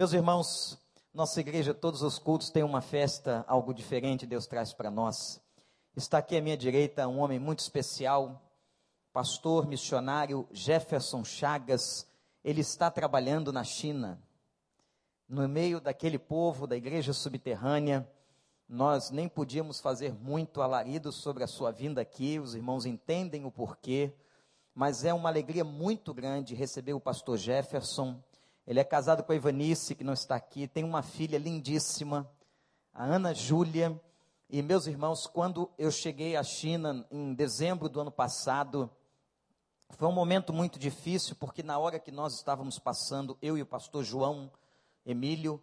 Meus irmãos, nossa igreja, todos os cultos têm uma festa, algo diferente Deus traz para nós. Está aqui à minha direita um homem muito especial, pastor missionário Jefferson Chagas. Ele está trabalhando na China, no meio daquele povo da igreja subterrânea. Nós nem podíamos fazer muito alarido sobre a sua vinda aqui, os irmãos entendem o porquê, mas é uma alegria muito grande receber o pastor Jefferson. Ele é casado com a Ivanice, que não está aqui, tem uma filha lindíssima, a Ana Júlia. E meus irmãos, quando eu cheguei à China em dezembro do ano passado, foi um momento muito difícil, porque na hora que nós estávamos passando, eu e o pastor João Emílio,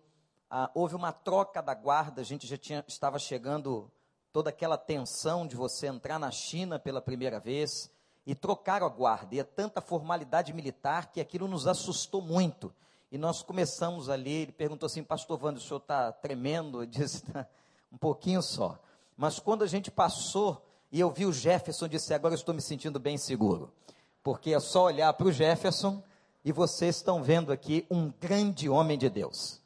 ah, houve uma troca da guarda, a gente já tinha, estava chegando toda aquela tensão de você entrar na China pela primeira vez, e trocaram a guarda, e é tanta formalidade militar que aquilo nos assustou muito. E nós começamos ali, ele perguntou assim, pastor Wander, o senhor está tremendo? Eu disse, tá, um pouquinho só. Mas quando a gente passou, e eu vi o Jefferson, disse, agora eu estou me sentindo bem seguro. Porque é só olhar para o Jefferson, e vocês estão vendo aqui um grande homem de Deus.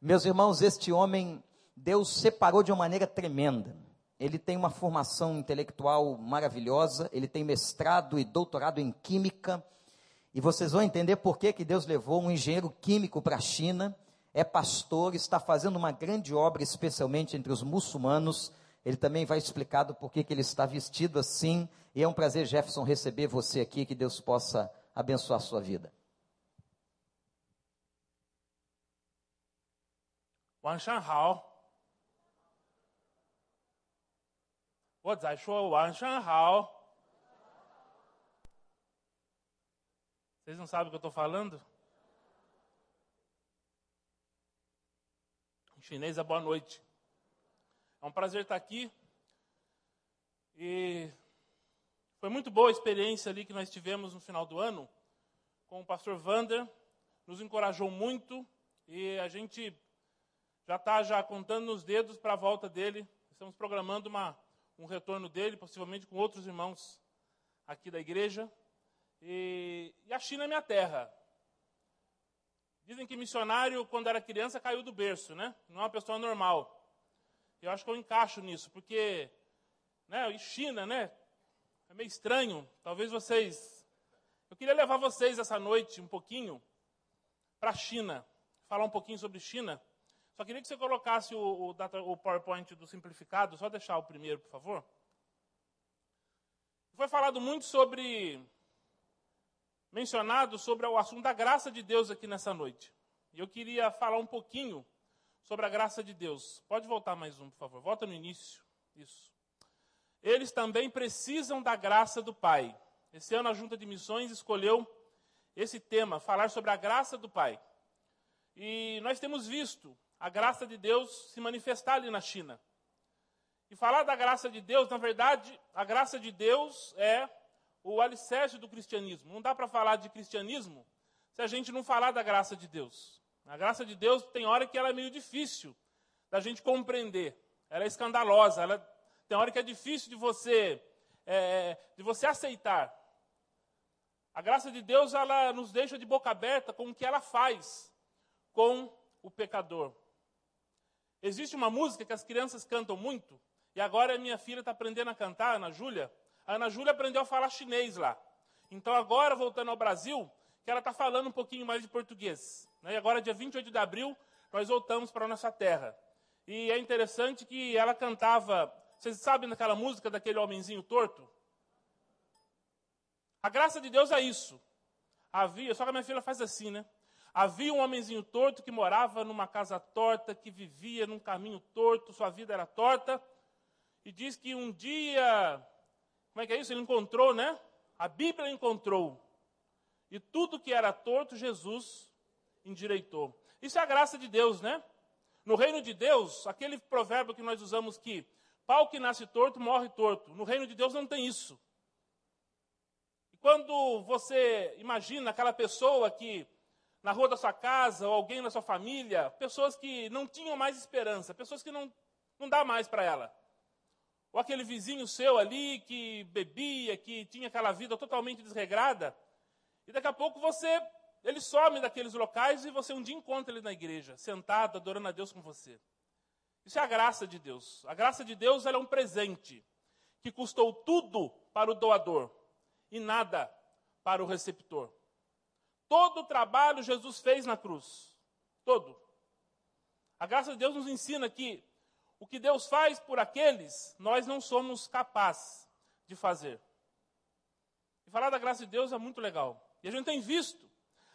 Meus irmãos, este homem, Deus separou de uma maneira tremenda. Ele tem uma formação intelectual maravilhosa, ele tem mestrado e doutorado em química, e vocês vão entender por que, que Deus levou um engenheiro químico para a China, é pastor, está fazendo uma grande obra, especialmente entre os muçulmanos. Ele também vai explicar do porquê que ele está vestido assim. E é um prazer, Jefferson, receber você aqui, que Deus possa abençoar a sua vida. 晚上好，我在说晚上好。 Vocês não sabem o que eu estou falando? Em chinês é boa noite. É um prazer estar aqui. E foi muito boa a experiência ali que nós tivemos no final do ano com o pastor Vander. Nos encorajou muito e a gente já está já contando nos dedos para a volta dele. Estamos programando uma, um retorno dele, possivelmente com outros irmãos aqui da igreja. E, e a China é minha terra. Dizem que missionário, quando era criança, caiu do berço, né? Não é uma pessoa normal. Eu acho que eu encaixo nisso, porque, né, e China, né? É meio estranho. Talvez vocês. Eu queria levar vocês essa noite um pouquinho para a China, falar um pouquinho sobre China. Só queria que você colocasse o, o, data, o PowerPoint do simplificado, só deixar o primeiro, por favor. Foi falado muito sobre, mencionado sobre o assunto da graça de Deus aqui nessa noite. E eu queria falar um pouquinho sobre a graça de Deus. Pode voltar mais um, por favor. Volta no início. Isso. Eles também precisam da graça do Pai. Esse ano a Junta de Missões escolheu esse tema, falar sobre a graça do Pai. E nós temos visto a graça de Deus se manifestar ali na China. E falar da graça de Deus, na verdade, a graça de Deus é o alicerce do cristianismo. Não dá para falar de cristianismo se a gente não falar da graça de Deus. A graça de Deus tem hora que ela é meio difícil da gente compreender. Ela é escandalosa. Ela tem hora que é difícil de você é, de você aceitar. A graça de Deus ela nos deixa de boca aberta com o que ela faz com o pecador. Existe uma música que as crianças cantam muito, e agora a minha filha está aprendendo a cantar, Ana Júlia. A Ana Júlia aprendeu a falar chinês lá. Então, agora, voltando ao Brasil, que ela está falando um pouquinho mais de português. Né? E agora, dia 28 de abril, nós voltamos para a nossa terra. E é interessante que ela cantava. Vocês sabem daquela música daquele homenzinho torto? A graça de Deus é isso. Havia, só que a minha filha faz assim, né? Havia um homenzinho torto que morava numa casa torta, que vivia num caminho torto, sua vida era torta. E diz que um dia, como é que é isso? Ele encontrou, né? A Bíblia encontrou. E tudo que era torto, Jesus endireitou. Isso é a graça de Deus, né? No reino de Deus, aquele provérbio que nós usamos que pau que nasce torto, morre torto. No reino de Deus não tem isso. E quando você imagina aquela pessoa que na rua da sua casa, ou alguém na sua família, pessoas que não tinham mais esperança, pessoas que não, não dá mais para ela. Ou aquele vizinho seu ali que bebia, que tinha aquela vida totalmente desregrada, e daqui a pouco você ele some daqueles locais e você um dia encontra ele na igreja, sentado, adorando a Deus com você. Isso é a graça de Deus. A graça de Deus é um presente que custou tudo para o doador e nada para o receptor. Todo o trabalho Jesus fez na cruz. Todo. A graça de Deus nos ensina que o que Deus faz por aqueles, nós não somos capazes de fazer. E falar da graça de Deus é muito legal. E a gente tem visto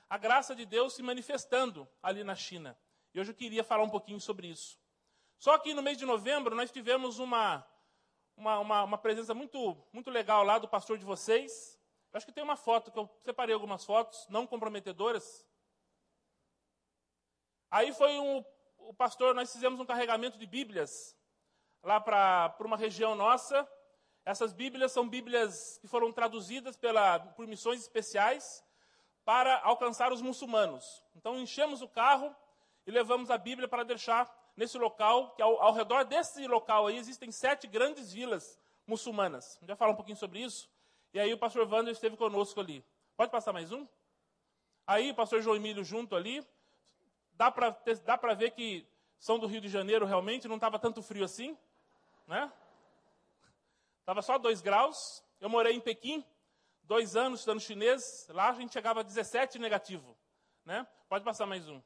a graça de Deus se manifestando ali na China. E hoje eu queria falar um pouquinho sobre isso. Só que no mês de novembro nós tivemos uma, uma, uma, uma presença muito, muito legal lá do pastor de vocês. Eu acho que tem uma foto, que eu separei algumas fotos, não comprometedoras. Aí foi um, o pastor, nós fizemos um carregamento de Bíblias lá para uma região nossa. Essas Bíblias são Bíblias que foram traduzidas pela, por missões especiais para alcançar os muçulmanos. Então enchemos o carro e levamos a Bíblia para deixar nesse local, que ao, ao redor desse local aí existem sete grandes vilas muçulmanas. Vai falar um pouquinho sobre isso. E aí o pastor Wander esteve conosco ali. Pode passar mais um? Aí o pastor João Emílio junto ali. Dá para ver que são do Rio de Janeiro realmente, não estava tanto frio assim. Né? Estava só 2 graus. Eu morei em Pequim, dois anos estudando chinês. Lá a gente chegava a 17 negativo. Né? Pode passar mais um.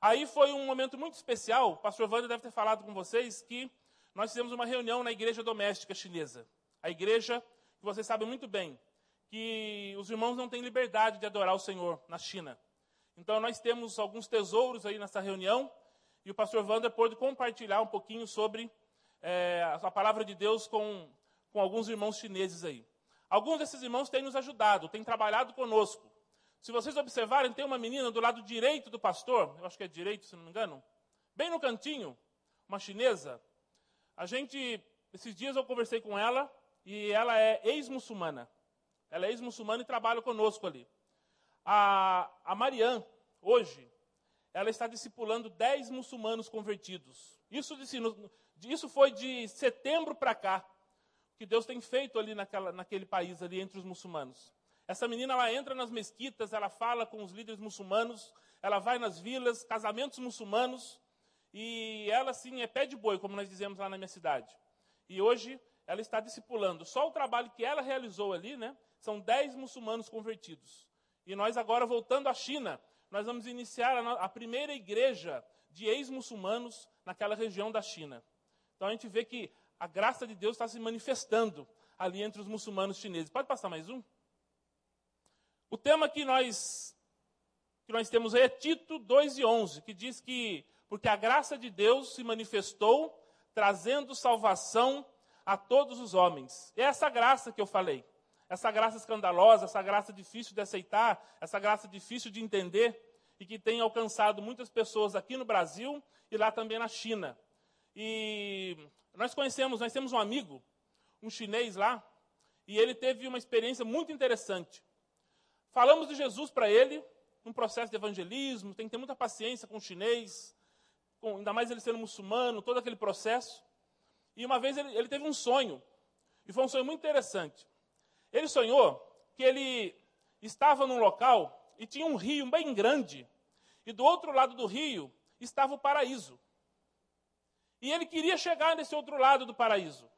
Aí foi um momento muito especial. O pastor Wander deve ter falado com vocês que nós fizemos uma reunião na igreja doméstica chinesa. A igreja, que vocês sabem muito bem, que os irmãos não têm liberdade de adorar o Senhor na China. Então nós temos alguns tesouros aí nessa reunião e o pastor Wander pôde compartilhar um pouquinho sobre é, a palavra de Deus com, com alguns irmãos chineses aí. Alguns desses irmãos têm nos ajudado, têm trabalhado conosco. Se vocês observarem, tem uma menina do lado direito do pastor, eu acho que é direito, se não me engano, bem no cantinho, uma chinesa. A gente, esses dias eu conversei com ela e ela é ex-muçulmana. Ela é ex-muçulmana e trabalha conosco ali. A, a Marianne, hoje, ela está discipulando 10 muçulmanos convertidos. Isso, isso foi de setembro para cá, que Deus tem feito ali naquela, naquele país, ali entre os muçulmanos. Essa menina, ela entra nas mesquitas, ela fala com os líderes muçulmanos, ela vai nas vilas, casamentos muçulmanos, e ela, sim, é pé de boi, como nós dizemos lá na minha cidade. E hoje, ela está discipulando. Só o trabalho que ela realizou ali, né, são 10 muçulmanos convertidos. E nós agora, voltando à China, nós vamos iniciar a, primeira igreja de ex-muçulmanos naquela região da China. Então a gente vê que a graça de Deus está se manifestando ali entre os muçulmanos chineses. Pode passar mais um? O tema que nós, que nós temos aí é Tito 2 e 11, que diz que porque a graça de Deus se manifestou, trazendo salvação a todos os homens. É essa graça que eu falei essa graça escandalosa, essa graça difícil de aceitar, essa graça difícil de entender e que tem alcançado muitas pessoas aqui no Brasil e lá também na China. E nós conhecemos, nós temos um amigo, um chinês lá, e ele teve uma experiência muito interessante. Falamos de Jesus para ele, num processo de evangelismo, tem que ter muita paciência com o chinês, com, ainda mais ele sendo muçulmano, todo aquele processo. E uma vez ele, ele teve um sonho, e foi um sonho muito interessante. Ele sonhou que ele estava num local e tinha um rio bem grande, e do outro lado do rio estava o paraíso. E ele queria chegar nesse outro lado do paraíso.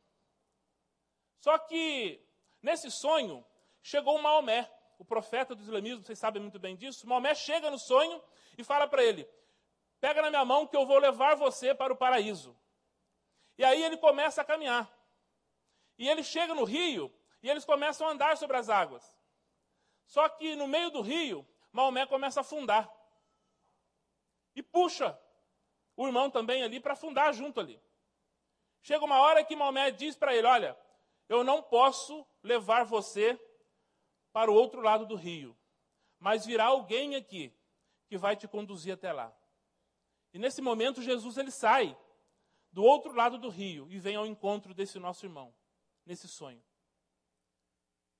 Só que, nesse sonho, chegou Maomé, o profeta do islamismo, vocês sabem muito bem disso. Maomé chega no sonho e fala para ele: Pega na minha mão que eu vou levar você para o paraíso. E aí ele começa a caminhar. E ele chega no rio e eles começam a andar sobre as águas. Só que no meio do rio, Maomé começa a afundar. E puxa o irmão também ali para afundar junto ali. Chega uma hora que Maomé diz para ele: Olha, eu não posso levar você para o outro lado do rio, mas virá alguém aqui que vai te conduzir até lá. E nesse momento, Jesus ele sai do outro lado do rio e vem ao encontro desse nosso irmão, nesse sonho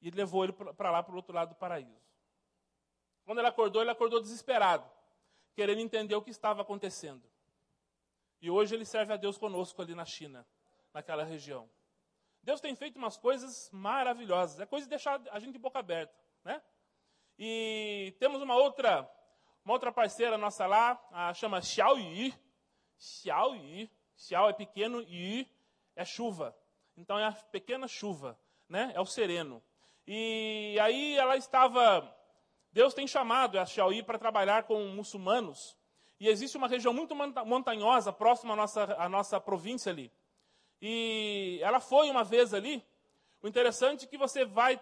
e levou ele para lá, para o outro lado do paraíso. Quando ele acordou, ele acordou desesperado, querendo entender o que estava acontecendo. E hoje ele serve a Deus conosco ali na China, naquela região. Deus tem feito umas coisas maravilhosas, é coisa de deixar a gente de boca aberta, né? E temos uma outra, uma outra parceira nossa lá, a chama Xiao Yi. Xiao Yi. Xiao é pequeno, Yi é chuva. Então é a pequena chuva, né? É o sereno. E aí ela estava. Deus tem chamado a Xiao Yi para trabalhar com muçulmanos. E existe uma região muito montanhosa próxima à nossa, à nossa província ali. E ela foi uma vez ali. O interessante é que você vai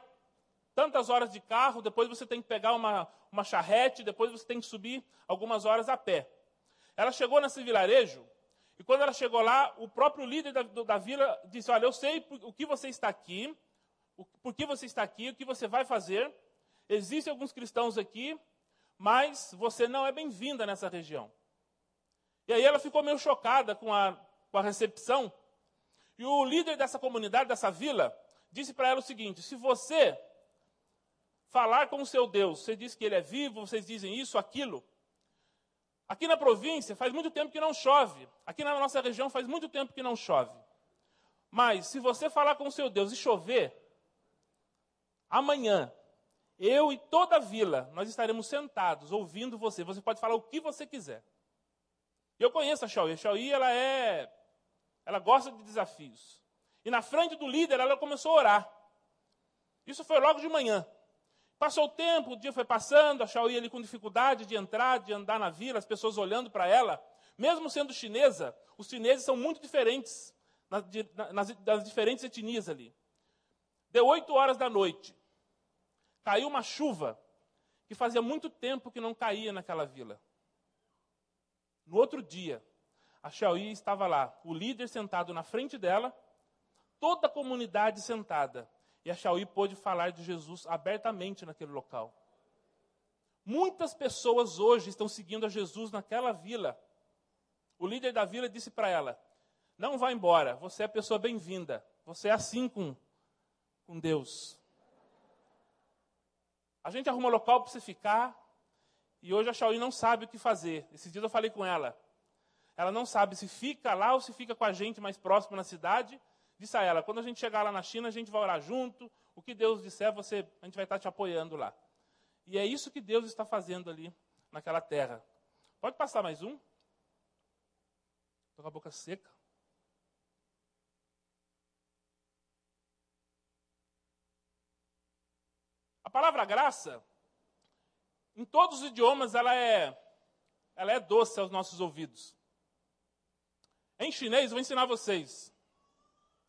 tantas horas de carro, depois você tem que pegar uma, uma charrete, depois você tem que subir algumas horas a pé. Ela chegou nesse vilarejo, e quando ela chegou lá, o próprio líder da, da vila disse: Olha, eu sei o que você está aqui, por que você está aqui, o que você vai fazer. Existem alguns cristãos aqui, mas você não é bem-vinda nessa região. E aí ela ficou meio chocada com a, com a recepção. E o líder dessa comunidade, dessa vila, disse para ela o seguinte: se você falar com o seu Deus. Você diz que ele é vivo, vocês dizem isso, aquilo. Aqui na província faz muito tempo que não chove. Aqui na nossa região faz muito tempo que não chove. Mas se você falar com o seu Deus e chover, amanhã, eu e toda a vila, nós estaremos sentados ouvindo você. Você pode falar o que você quiser. Eu conheço a Xiaoyi. A Xiaoyi, ela é. Ela gosta de desafios. E na frente do líder, ela começou a orar. Isso foi logo de manhã. Passou o tempo, o dia foi passando, a Xiao ia ali com dificuldade de entrar, de andar na vila, as pessoas olhando para ela. Mesmo sendo chinesa, os chineses são muito diferentes nas, nas, das diferentes etnias ali. Deu oito horas da noite. Caiu uma chuva que fazia muito tempo que não caía naquela vila. No outro dia, a Xiaoyi estava lá, o líder sentado na frente dela, toda a comunidade sentada. E a Xiaoyi pôde falar de Jesus abertamente naquele local. Muitas pessoas hoje estão seguindo a Jesus naquela vila. O líder da vila disse para ela: Não vá embora, você é pessoa bem-vinda. Você é assim com, com Deus. A gente arruma local para você ficar, e hoje a Xiaoyi não sabe o que fazer. Esses dias eu falei com ela. Ela não sabe se fica lá ou se fica com a gente mais próximo na cidade, Disse a ela: quando a gente chegar lá na China, a gente vai orar junto. O que Deus disser, você, a gente vai estar te apoiando lá. E é isso que Deus está fazendo ali naquela terra. Pode passar mais um? Estou com a boca seca. Palavra graça, em todos os idiomas, ela é, ela é doce aos nossos ouvidos. Em chinês, vou ensinar vocês.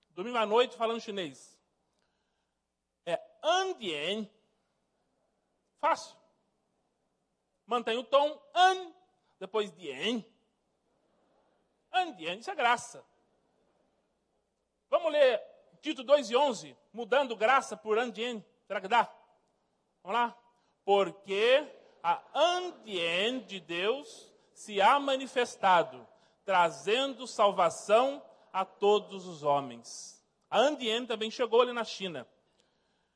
Domingo à noite falando chinês. É andien. Fácil. Mantém o tom an, depois dien. Andien, isso é graça. Vamos ler Tito 2 e 11, mudando graça por andien. Será que dá? Vamos lá? Porque a andien de Deus se há manifestado, trazendo salvação a todos os homens. A Andien também chegou ali na China.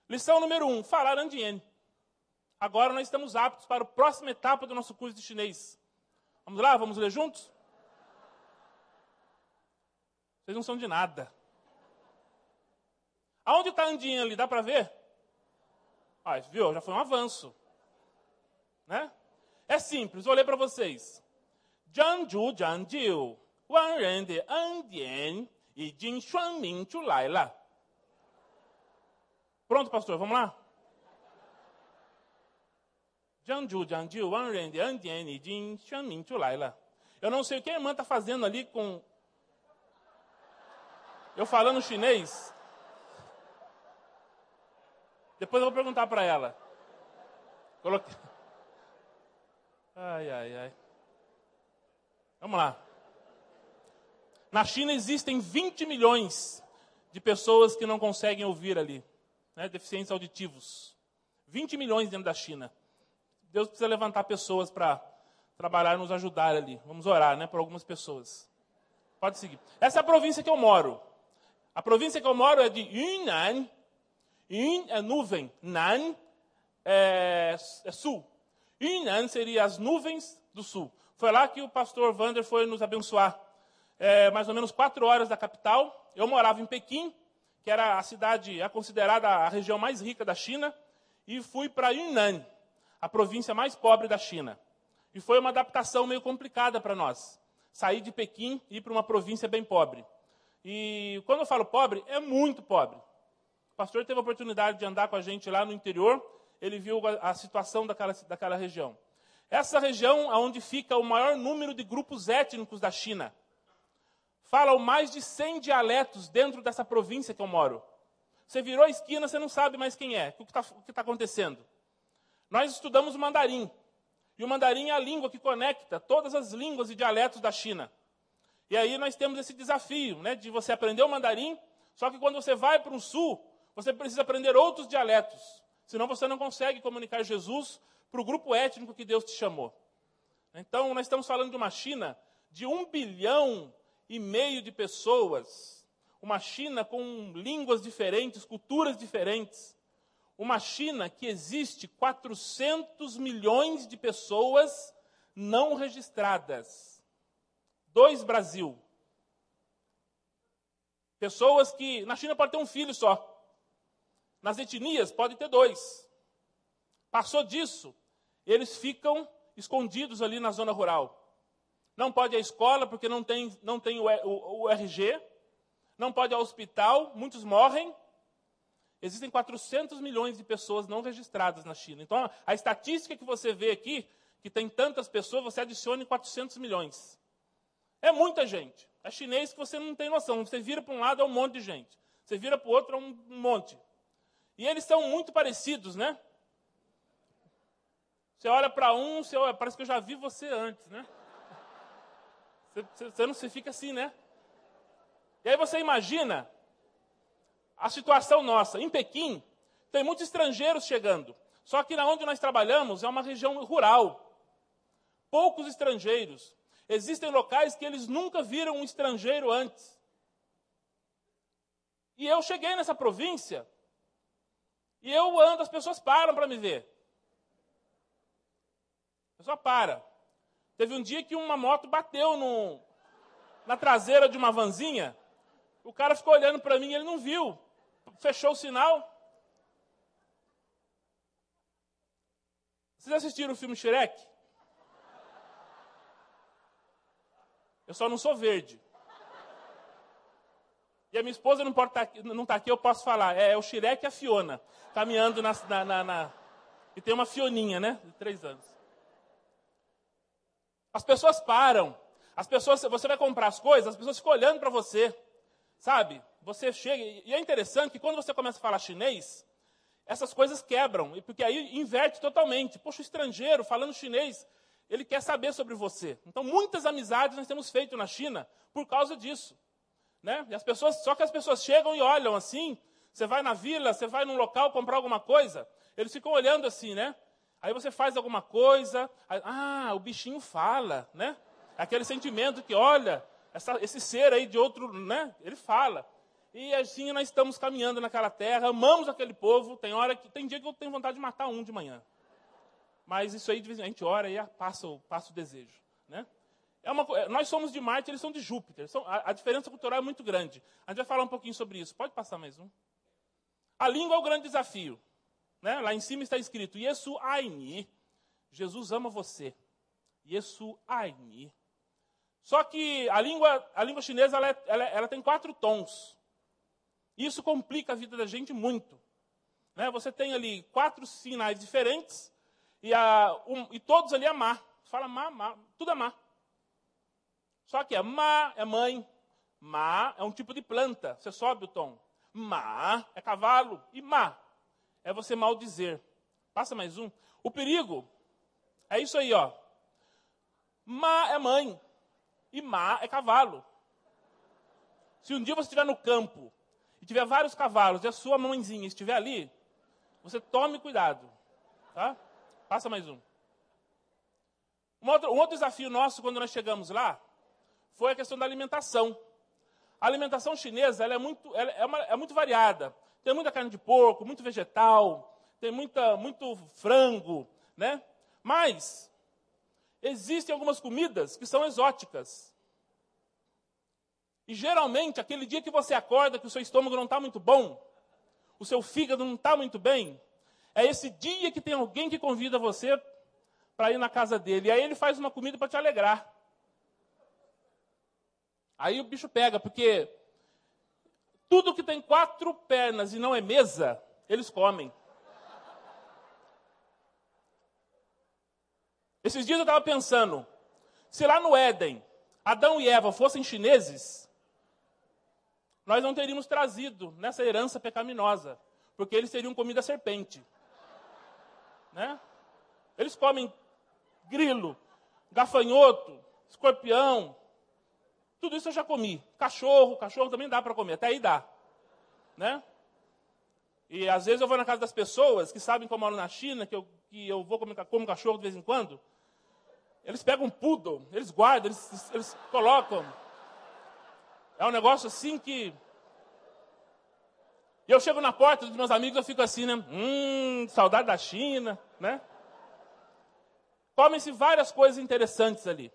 Lição número um: falar Andien. Agora nós estamos aptos para a próxima etapa do nosso curso de chinês. Vamos lá, vamos ler juntos? Vocês não são de nada. Aonde está Andien ali? Dá para ver? Ah, viu? Já foi um avanço. Né? É simples, vou ler para vocês. Jiangju, Jiangjiu, Wan Ren de Andian e Jin Shuangming Chulaila. Pronto, pastor, vamos lá? Jiangju, Jiangjiu, Wan Ren de Andian e Jin Shuangming Chulaila. Eu não sei o que a irmã está fazendo ali com. Eu falando chinês. Depois eu vou perguntar para ela. Coloquei. Ai, ai, ai. Vamos lá. Na China existem 20 milhões de pessoas que não conseguem ouvir ali, né, deficientes auditivos. 20 milhões dentro da China. Deus precisa levantar pessoas para trabalhar e nos ajudar ali. Vamos orar, né, por algumas pessoas. Pode seguir. Essa é a província que eu moro. A província que eu moro é de Yunnan. Yun é nuvem, Nan é, é sul. Yunnan seria as nuvens do sul. Foi lá que o pastor Vander foi nos abençoar é, mais ou menos quatro horas da capital. Eu morava em Pequim, que era a cidade, é considerada a região mais rica da China, e fui para Yunnan. a província mais pobre da China. E foi uma adaptação meio complicada para nós. Sair de Pequim e ir para uma província bem pobre. E quando eu falo pobre, é muito pobre. Pastor teve a oportunidade de andar com a gente lá no interior, ele viu a, a situação daquela, daquela região. Essa região é onde fica o maior número de grupos étnicos da China. Falam mais de 100 dialetos dentro dessa província que eu moro. Você virou a esquina, você não sabe mais quem é, o que está tá acontecendo. Nós estudamos o mandarim. E o mandarim é a língua que conecta todas as línguas e dialetos da China. E aí nós temos esse desafio né, de você aprender o mandarim, só que quando você vai para o sul, você precisa aprender outros dialetos. Senão você não consegue comunicar Jesus para o grupo étnico que Deus te chamou. Então, nós estamos falando de uma China de um bilhão e meio de pessoas. Uma China com línguas diferentes, culturas diferentes uma China que existe 400 milhões de pessoas não registradas. Dois Brasil. Pessoas que na China pode ter um filho só. Nas etnias pode ter dois. Passou disso, eles ficam escondidos ali na zona rural. Não pode ir à escola porque não tem, não tem o, o, o RG. Não pode ir ao hospital, muitos morrem Existem 400 milhões de pessoas não registradas na China. Então, a estatística que você vê aqui, que tem tantas pessoas, você adicione 400 milhões. É muita gente. É chinês que você não tem noção. Você vira para um lado, é um monte de gente. Você vira para o outro, é um monte. E eles são muito parecidos, né? Você olha para um, você olha, parece que eu já vi você antes, né? Você, você não se fica assim, né? E aí você imagina a situação nossa. Em Pequim, tem muitos estrangeiros chegando. Só que na onde nós trabalhamos é uma região rural. Poucos estrangeiros. Existem locais que eles nunca viram um estrangeiro antes. E eu cheguei nessa província e eu ando, as pessoas param para me ver. A pessoa para. Teve um dia que uma moto bateu no, na traseira de uma vanzinha. O cara ficou olhando para mim e ele não viu fechou o sinal. Vocês assistiram o filme Shrek? Eu só não sou verde. A minha esposa não está aqui, tá aqui, eu posso falar. É, é o Shrek e a Fiona, caminhando na, na, na, na, E tem uma Fioninha, né? De três anos. As pessoas param. As pessoas, você vai comprar as coisas, as pessoas ficam olhando para você. Sabe? você chega. E é interessante que quando você começa a falar chinês, essas coisas quebram, porque aí inverte totalmente. Poxa, o estrangeiro falando chinês, ele quer saber sobre você. Então, muitas amizades nós temos feito na China por causa disso. Né? E as pessoas, só que as pessoas chegam e olham assim. Você vai na vila, você vai num local comprar alguma coisa, eles ficam olhando assim, né? Aí você faz alguma coisa, aí, ah, o bichinho fala, né? Aquele sentimento que, olha, essa, esse ser aí de outro, né? Ele fala. E assim nós estamos caminhando naquela terra, amamos aquele povo. Tem hora que tem dia que eu tenho vontade de matar um de manhã. Mas isso aí a gente ora e passa, passa o desejo, né? É uma, nós somos de Marte, eles são de Júpiter. São, a, a, diferença cultural é muito grande. A gente vai falar um pouquinho sobre isso. Pode passar mais um. A língua é o grande desafio. Né? Lá em cima está escrito: Yesu Aini. Jesus ama você. Yesu Aini. Só que a língua, a língua chinesa ela, é, ela, ela tem quatro tons. Isso complica a vida da gente muito. Né? Você tem ali quatro sinais diferentes e, a, um, e todos ali é má. Fala má, má, tudo é má. Só que é má é mãe, má é um tipo de planta, você sobe o tom. Má é cavalo e má é você maldizer. Passa mais um. O perigo é isso aí, ó. Má é mãe e má é cavalo. Se um dia você estiver no campo e tiver vários cavalos e a sua mãezinha estiver ali, você tome cuidado. Tá? Passa mais um. Um outro, um outro desafio nosso quando nós chegamos lá foi a questão da alimentação. A alimentação chinesa ela é, muito, ela é, uma, é muito variada. Tem muita carne de porco, muito vegetal, tem muita, muito frango, né? Mas existem algumas comidas que são exóticas. E geralmente, aquele dia que você acorda que o seu estômago não está muito bom, o seu fígado não está muito bem, é esse dia que tem alguém que convida você para ir na casa dele. E aí ele faz uma comida para te alegrar. Aí o bicho pega, porque tudo que tem quatro pernas e não é mesa, eles comem. Esses dias eu estava pensando, se lá no Éden Adão e Eva fossem chineses, nós não teríamos trazido nessa herança pecaminosa, porque eles teriam comido a serpente. Né? Eles comem grilo, gafanhoto, escorpião, tudo isso eu já comi. Cachorro, cachorro também dá para comer, até aí dá. Né? E às vezes eu vou na casa das pessoas que sabem que eu moro na China, que eu, que eu vou comer como cachorro de vez em quando. Eles pegam um poodle, eles guardam, eles, eles colocam. É um negócio assim que. E eu chego na porta dos meus amigos, eu fico assim, né? Hum, saudade da China, né? Comem-se várias coisas interessantes ali.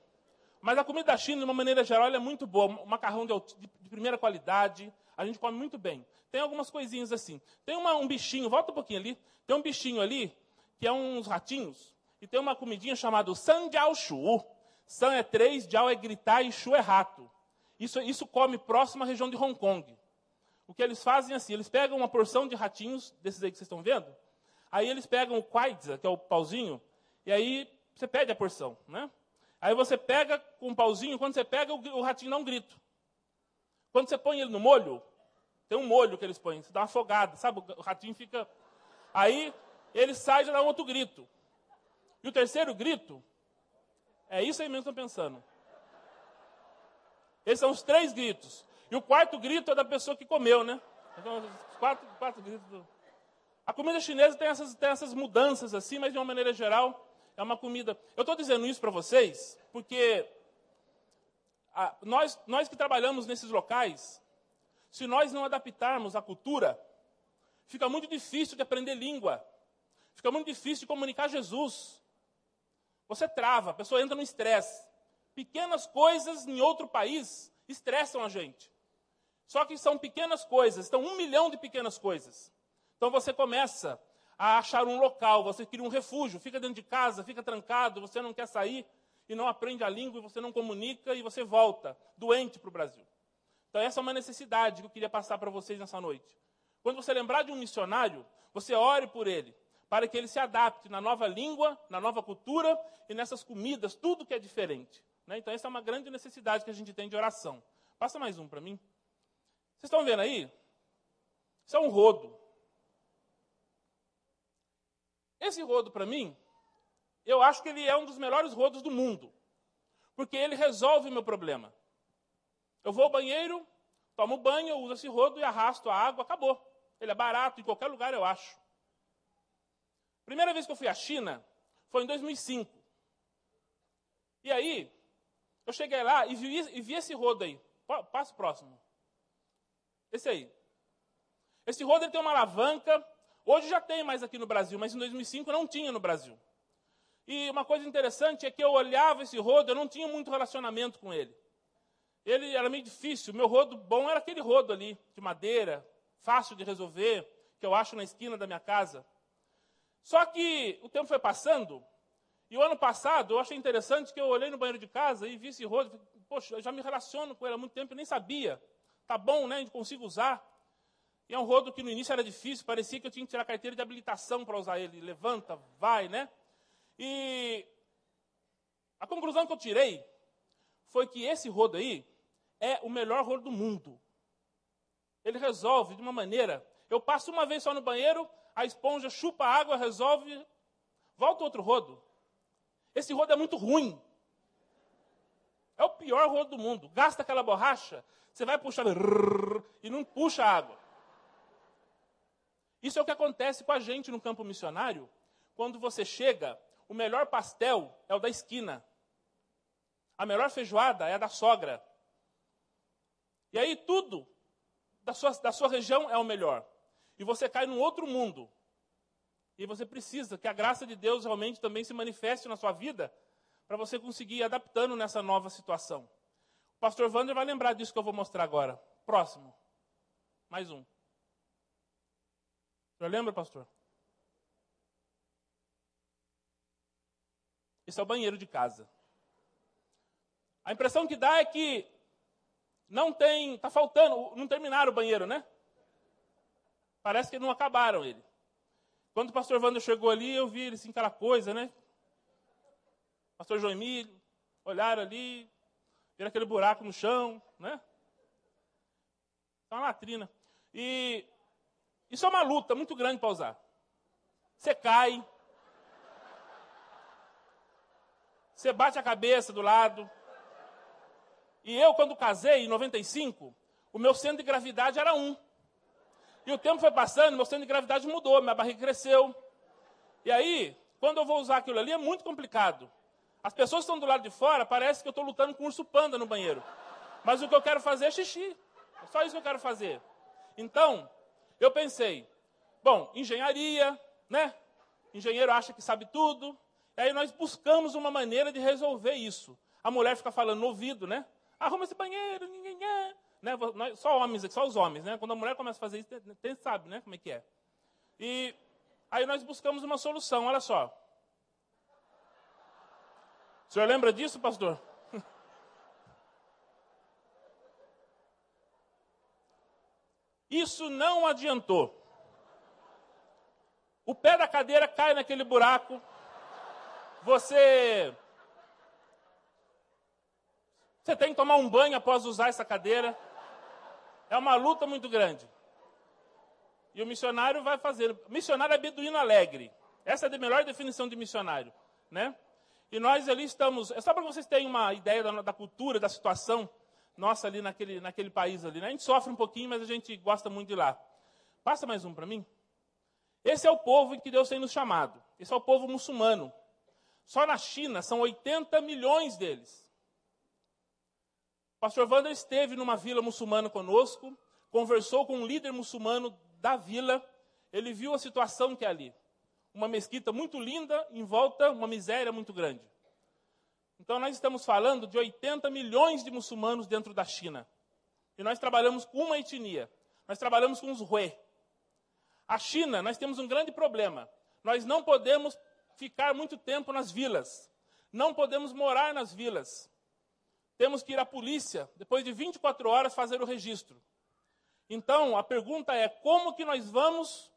Mas a comida da China, de uma maneira geral, é muito boa. Macarrão de, de, primeira qualidade. A gente come muito bem. Tem algumas coisinhas assim. Tem uma, um bichinho, volta um pouquinho ali. Tem um bichinho ali, que é uns ratinhos. E tem uma comidinha chamada San Jiao Shu. San é três, Jiao é gritar e Shu é rato. Isso, isso come próximo à região de Hong Kong. O que eles fazem é assim, eles pegam uma porção de ratinhos, desses aí que vocês estão vendo. Aí eles pegam o kwaidza, que é o pauzinho, e aí você pede a porção, né? Aí você pega com um pauzinho, quando você pega, o, ratinho dá um grito. Quando você põe ele no molho, tem um molho que eles põem, você dá uma afogada, sabe? O ratinho fica. Aí ele sai e já dá um outro grito. E o terceiro grito, é isso aí mesmo que eu estou pensando. Esses são os três gritos. E o quarto grito é da pessoa que comeu, né? Então, quatro, quatro gritos. Do... A comida chinesa tem essas, tem essas mudanças assim, mas de uma maneira geral, é uma comida. Eu estou dizendo isso para vocês porque a, nós, nós que trabalhamos nesses locais, se nós não adaptarmos a cultura, fica muito difícil de aprender língua, fica muito difícil de comunicar Jesus. Você trava, a pessoa entra no estresse. Pequenas coisas em outro país estressam a gente. Só que são pequenas coisas, estão um milhão de pequenas coisas. Então você começa a achar um local, você cria um refúgio, fica dentro de casa, fica trancado, você não quer sair e não aprende a língua e você não comunica e você volta doente para o Brasil. Então essa é uma necessidade que eu queria passar para vocês nessa noite. Quando você lembrar de um missionário, você ore por ele, para que ele se adapte na nova língua, na nova cultura e nessas comidas, tudo que é diferente. Né? Então essa é uma grande necessidade que a gente tem de oração. Passa mais um para mim. Vocês estão vendo aí? Isso é um rodo. Esse rodo, para mim, eu acho que ele é um dos melhores rodos do mundo. Porque ele resolve o meu problema. Eu vou ao banheiro, tomo banho, uso esse rodo e arrasto a água, acabou. Ele é barato, em qualquer lugar eu acho. Primeira vez que eu fui à China foi em 2005. E aí, eu cheguei lá e vi, e vi esse rodo aí. Passo próximo. Esse aí. Esse rodo ele tem uma alavanca Hoje já tem mais aqui no Brasil, mas em 2005 não tinha no Brasil. E uma coisa interessante é que eu olhava esse rodo, eu não tinha muito relacionamento com ele. Ele era meio difícil. Meu rodo bom era aquele rodo ali, de madeira, fácil de resolver, que eu acho na esquina da minha casa. Só que o tempo foi passando, e o ano passado eu achei interessante que eu olhei no banheiro de casa e vi esse rodo. Poxa, eu já me relaciono com ele há muito tempo e nem sabia. Tá bom, né? A gente consigo usar. E é um rodo que no início era difícil, parecia que eu tinha que tirar carteira de habilitação para usar ele. Levanta, vai, né? E a conclusão que eu tirei foi que esse rodo aí é o melhor rodo do mundo. Ele resolve de uma maneira. Eu passo uma vez só no banheiro, a esponja chupa a água, resolve, volta outro rodo. Esse rodo é muito ruim. É o pior rodo do mundo. Gasta aquela borracha, você vai puxar e não puxa a água. Isso é o que acontece com a gente no campo missionário. Quando você chega, o melhor pastel é o da esquina. A melhor feijoada é a da sogra. E aí tudo da sua, da sua região é o melhor. E você cai num outro mundo. E você precisa que a graça de Deus realmente também se manifeste na sua vida para você conseguir ir adaptando nessa nova situação. O pastor Wander vai lembrar disso que eu vou mostrar agora. Próximo. Mais um lembra, pastor? Esse é o banheiro de casa. A impressão que dá é que não tem, tá faltando, não terminaram o banheiro, né? Parece que não acabaram ele. Quando o pastor Wander chegou ali, eu vi ele assim, aquela coisa, né? Pastor João Emílio, olharam ali, viram aquele buraco no chão, né? Tá uma latrina. E isso é uma luta muito grande para usar. Você cai, você bate a cabeça do lado. E eu, quando casei, em 95, o meu centro de gravidade era um. E o tempo foi passando, meu centro de gravidade mudou, minha barriga cresceu. E aí, quando eu vou usar aquilo ali, é muito complicado. As pessoas que estão do lado de fora, parece que eu estou lutando com um urso panda no banheiro. Mas o que eu quero fazer é xixi. É só isso que eu quero fazer. Então, eu pensei, bom, engenharia, né? Engenheiro acha que sabe tudo. E aí nós buscamos uma maneira de resolver isso. A mulher fica falando no ouvido, né? Arruma esse banheiro, ninguém né? Só homens, só os homens, né? Quando a mulher começa a fazer isso, tem, sabe, né? Como é que é. E aí nós buscamos uma solução, olha só. O senhor lembra disso, pastor? Isso não adiantou. O pé da cadeira cai naquele buraco. Você você tem que tomar um banho após usar essa cadeira. É uma luta muito grande. E o missionário vai fazer. Missionário é beduíno alegre. Essa é a melhor definição de missionário, né? E nós ali estamos. É só para vocês terem uma ideia da, da, cultura, da situação nossa ali naquele, naquele país ali. Né? A gente sofre um pouquinho, mas a gente gosta muito de lá. Passa mais um para mim. Esse é o povo em que Deus tem nos chamado. Esse é o povo muçulmano. Só na China são 80 milhões deles. O pastor Wander esteve numa vila muçulmana conosco, conversou com um líder muçulmano da vila. Ele viu a situação que é ali uma mesquita muito linda, em volta uma miséria muito grande. Então nós estamos falando de 80 milhões de muçulmanos dentro da China. E nós trabalhamos com uma etnia. Nós trabalhamos com os Hui. A China, nós temos um grande problema. Nós não podemos ficar muito tempo nas vilas. Não podemos morar nas vilas. Temos que ir à polícia, depois de 24 horas, fazer o registro. Então, a pergunta é: como que nós vamos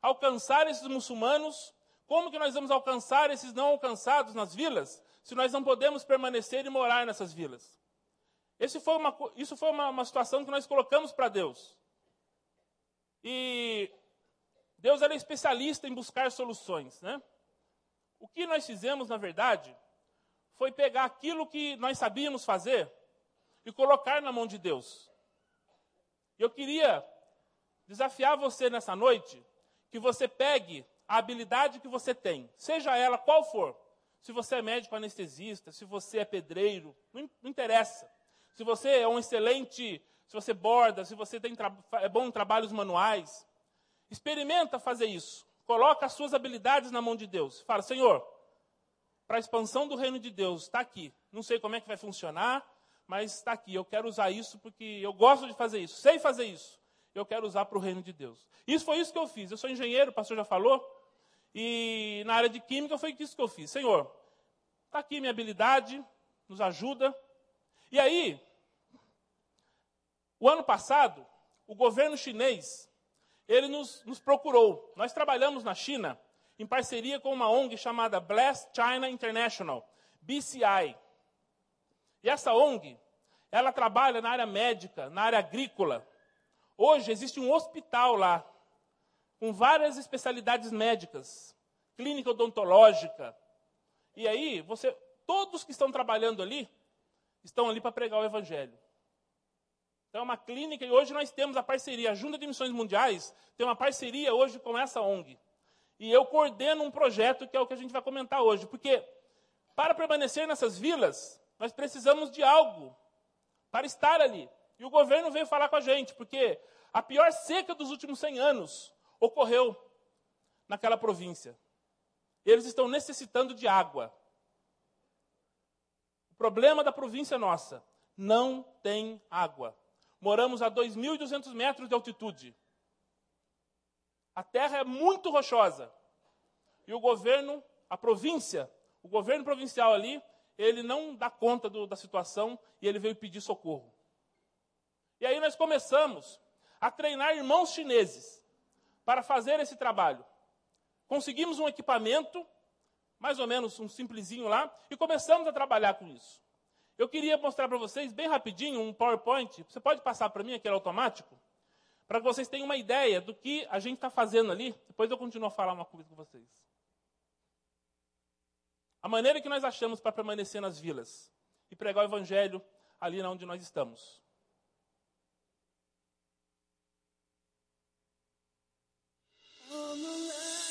alcançar esses muçulmanos, como que nós vamos alcançar esses não alcançados nas vilas, se nós não podemos permanecer e morar nessas vilas? Foi uma, isso foi uma, uma situação que nós colocamos para Deus. E Deus era especialista em buscar soluções. Né? O que nós fizemos, na verdade, foi pegar aquilo que nós sabíamos fazer e colocar na mão de Deus. Eu queria desafiar você nessa noite que você pegue a habilidade que você tem, seja ela qual for. Se você é médico anestesista, se você é pedreiro, não, não interessa. Se você é um excelente, se você borda, se você tem, é bom em trabalhos manuais, experimenta fazer isso. Coloca as suas habilidades na mão de Deus. Fala, Senhor, para a expansão do reino de Deus, está aqui. Não sei como é que vai funcionar, mas está aqui. Eu quero usar isso porque eu gosto de fazer isso, sei fazer isso eu quero usar para o reino de Deus. Isso foi isso que eu fiz. Eu sou engenheiro, o pastor já falou, e na área de química foi isso que eu fiz. Senhor, está aqui minha habilidade, nos ajuda. E aí, o ano passado, o governo chinês, ele nos, nos procurou. Nós trabalhamos na China em parceria com uma ONG chamada Bless China International, BCI. E essa ONG, ela trabalha na área médica, na área agrícola, Hoje existe um hospital lá, com várias especialidades médicas, clínica odontológica. E aí, você, todos que estão trabalhando ali, estão ali para pregar o evangelho. Então, é uma clínica e hoje nós temos a parceria, a Junta de Missões Mundiais tem uma parceria hoje com essa ONG. E eu coordeno um projeto que é o que a gente vai comentar hoje, porque para permanecer nessas vilas, nós precisamos de algo para estar ali. E o governo veio falar com a gente, porque a pior seca dos últimos 100 anos ocorreu naquela província. Eles estão necessitando de água. O problema da província nossa, não tem água. Moramos a 2.200 metros de altitude. A terra é muito rochosa. E o governo, a província, O governo provincial ali, ele não dá conta do, da situação e ele veio pedir socorro. E aí nós começamos a treinar irmãos chineses para fazer esse trabalho. Conseguimos um equipamento, mais ou menos um simplesinho lá, e começamos a trabalhar com isso. Eu queria mostrar para vocês, bem rapidinho, um PowerPoint. Você pode passar para mim, aquele automático? Para que vocês tenham uma ideia do que a gente está fazendo ali. Depois eu continuo a falar uma coisa com vocês. A maneira que nós achamos para permanecer nas vilas e pregar o evangelho ali onde nós estamos. Tá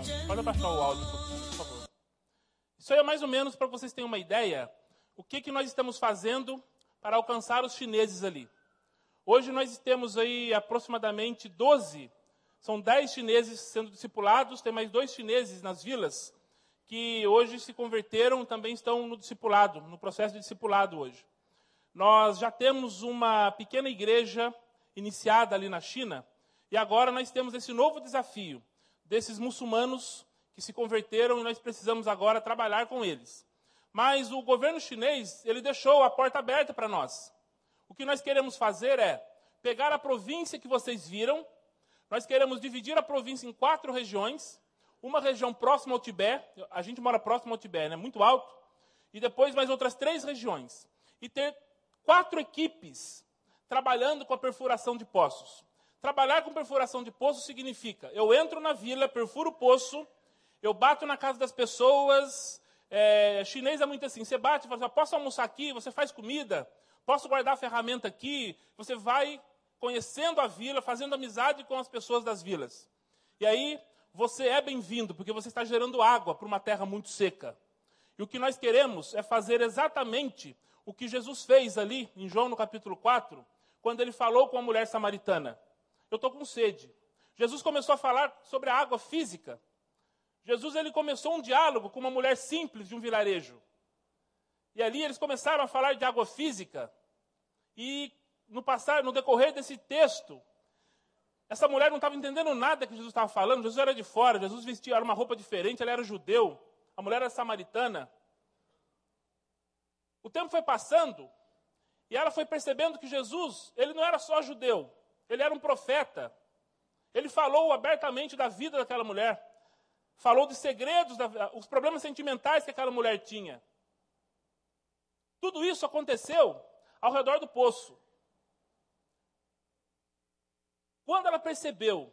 bom, pode abaixar o áudio, por favor. Isso aí é mais ou menos para vocês terem uma ideia o que, que nós estamos fazendo para alcançar os chineses ali. Hoje nós temos aí aproximadamente 12, são 10 chineses sendo discipulados, tem mais dois chineses nas vilas que hoje se converteram, também estão no discipulado, no processo de discipulado hoje. Nós já temos uma pequena igreja iniciada ali na China, e agora nós temos esse novo desafio desses muçulmanos que se converteram e nós precisamos agora trabalhar com eles. Mas o governo chinês, ele deixou a porta aberta para nós. O que nós queremos fazer é pegar a província que vocês viram, nós queremos dividir a província em quatro regiões, uma região próxima ao Tibete, a gente mora próximo ao Tibete, né, muito alto, e depois mais outras três regiões. E ter quatro equipes trabalhando com a perfuração de poços. Trabalhar com perfuração de poço significa: eu entro na vila, perfuro o poço, eu bato na casa das pessoas. É, chinês é muito assim: você bate fala assim, posso almoçar aqui? Você faz comida? Posso guardar a ferramenta aqui? Você vai conhecendo a vila, fazendo amizade com as pessoas das vilas. E aí, você é bem-vindo, porque você está gerando água para uma terra muito seca. E o que nós queremos é fazer exatamente o que Jesus fez ali, em João no capítulo 4, quando ele falou com a mulher samaritana: Eu estou com sede. Jesus começou a falar sobre a água física. Jesus ele começou um diálogo com uma mulher simples de um vilarejo. E ali eles começaram a falar de água física. E no passar, no decorrer desse texto, essa mulher não estava entendendo nada que Jesus estava falando. Jesus era de fora, Jesus vestia uma roupa diferente, ele era judeu, a mulher era samaritana. O tempo foi passando e ela foi percebendo que Jesus, ele não era só judeu, ele era um profeta. Ele falou abertamente da vida daquela mulher. Falou dos segredos, da, os problemas sentimentais que aquela mulher tinha. Tudo isso aconteceu ao redor do poço. Quando ela percebeu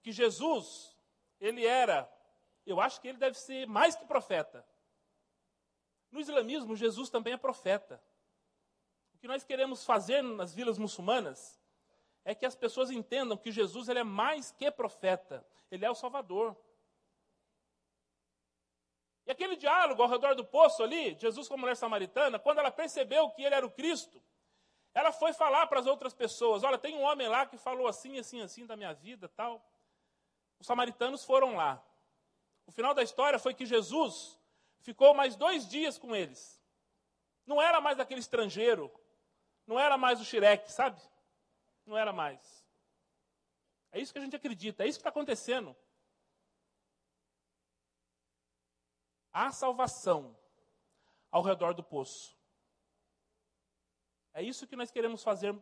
que Jesus, ele era, eu acho que ele deve ser mais que profeta. No islamismo, Jesus também é profeta. O que nós queremos fazer nas vilas muçulmanas é que as pessoas entendam que Jesus ele é mais que profeta, ele é o Salvador. E aquele diálogo ao redor do poço ali, Jesus com a mulher samaritana, quando ela percebeu que ele era o Cristo, ela foi falar para as outras pessoas: Olha, tem um homem lá que falou assim, assim, assim da minha vida tal. Os samaritanos foram lá. O final da história foi que Jesus ficou mais dois dias com eles. Não era mais aquele estrangeiro, não era mais o xireque, sabe? Não era mais. É isso que a gente acredita, é isso que está acontecendo. Há salvação ao redor do poço. É isso que nós queremos fazer.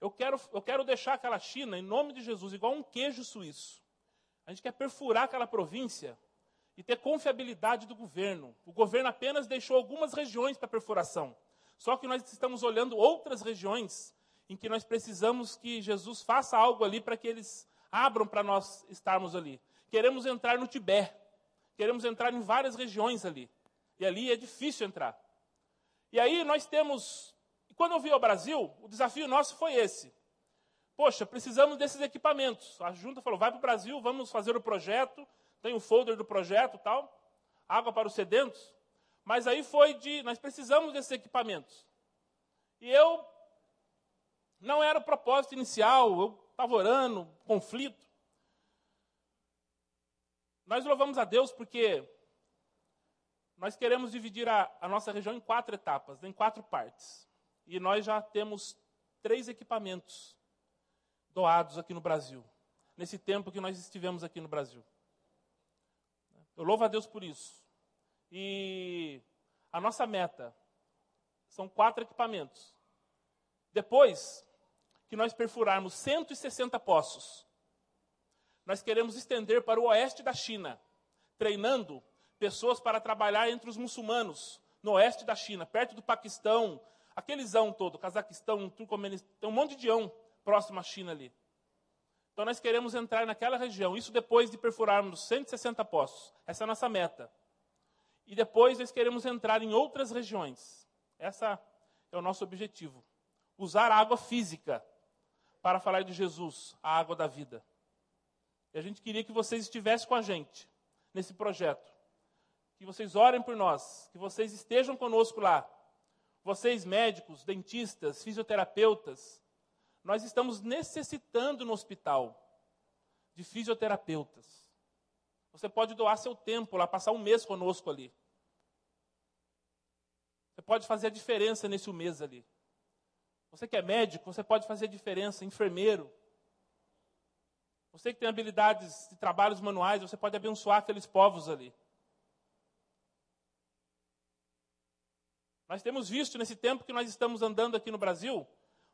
Eu quero, eu quero deixar aquela China, em nome de Jesus, igual um queijo suíço. A gente quer perfurar aquela província e ter confiabilidade do governo. O governo apenas deixou algumas regiões para perfuração. Só que nós estamos olhando outras regiões em que nós precisamos que Jesus faça algo ali para que eles abram para nós estarmos ali. Queremos entrar no Tibete, queremos entrar em várias regiões ali. E ali é difícil entrar. E aí nós temos. Quando eu vim ao Brasil, o desafio nosso foi esse. Poxa, precisamos desses equipamentos. A junta falou: vai para o Brasil, vamos fazer o projeto. Tem um folder do projeto tal. Água para os sedentos. Mas aí foi de. Nós precisamos desses equipamentos. E eu não era o propósito inicial, eu estava orando, conflito. Nós louvamos a Deus porque nós queremos dividir a, a, nossa região em quatro etapas, em quatro partes. E nós já temos três equipamentos doados aqui no Brasil, nesse tempo que nós estivemos aqui no Brasil. Eu louvo a Deus por isso. E a nossa meta são quatro equipamentos. Depois, que nós perfurarmos 160 poços. Nós queremos estender para o oeste da China, treinando pessoas para trabalhar entre os muçulmanos, no oeste da China, perto do Paquistão, aquele zão todo, Cazaquistão, Turcomenistão, tem um monte de ão próximo à China ali. Então nós queremos entrar naquela região, isso depois de perfurarmos 160 poços. Essa é a nossa meta. E depois nós queremos entrar em outras regiões. Essa é o nosso objetivo. Usar água física para falar de Jesus, a água da vida. E a gente queria que vocês estivessem com a gente nesse projeto. Que vocês orem por nós, que vocês estejam conosco lá. Vocês, médicos, dentistas, fisioterapeutas, nós estamos necessitando no hospital de fisioterapeutas. Você pode doar seu tempo lá, passar um mês conosco ali. Você pode fazer a diferença nesse mês ali. Você que é médico, você pode fazer diferença, enfermeiro. Você que tem habilidades de trabalhos manuais, você pode abençoar aqueles povos ali. Nós temos visto nesse tempo que nós estamos andando aqui no Brasil,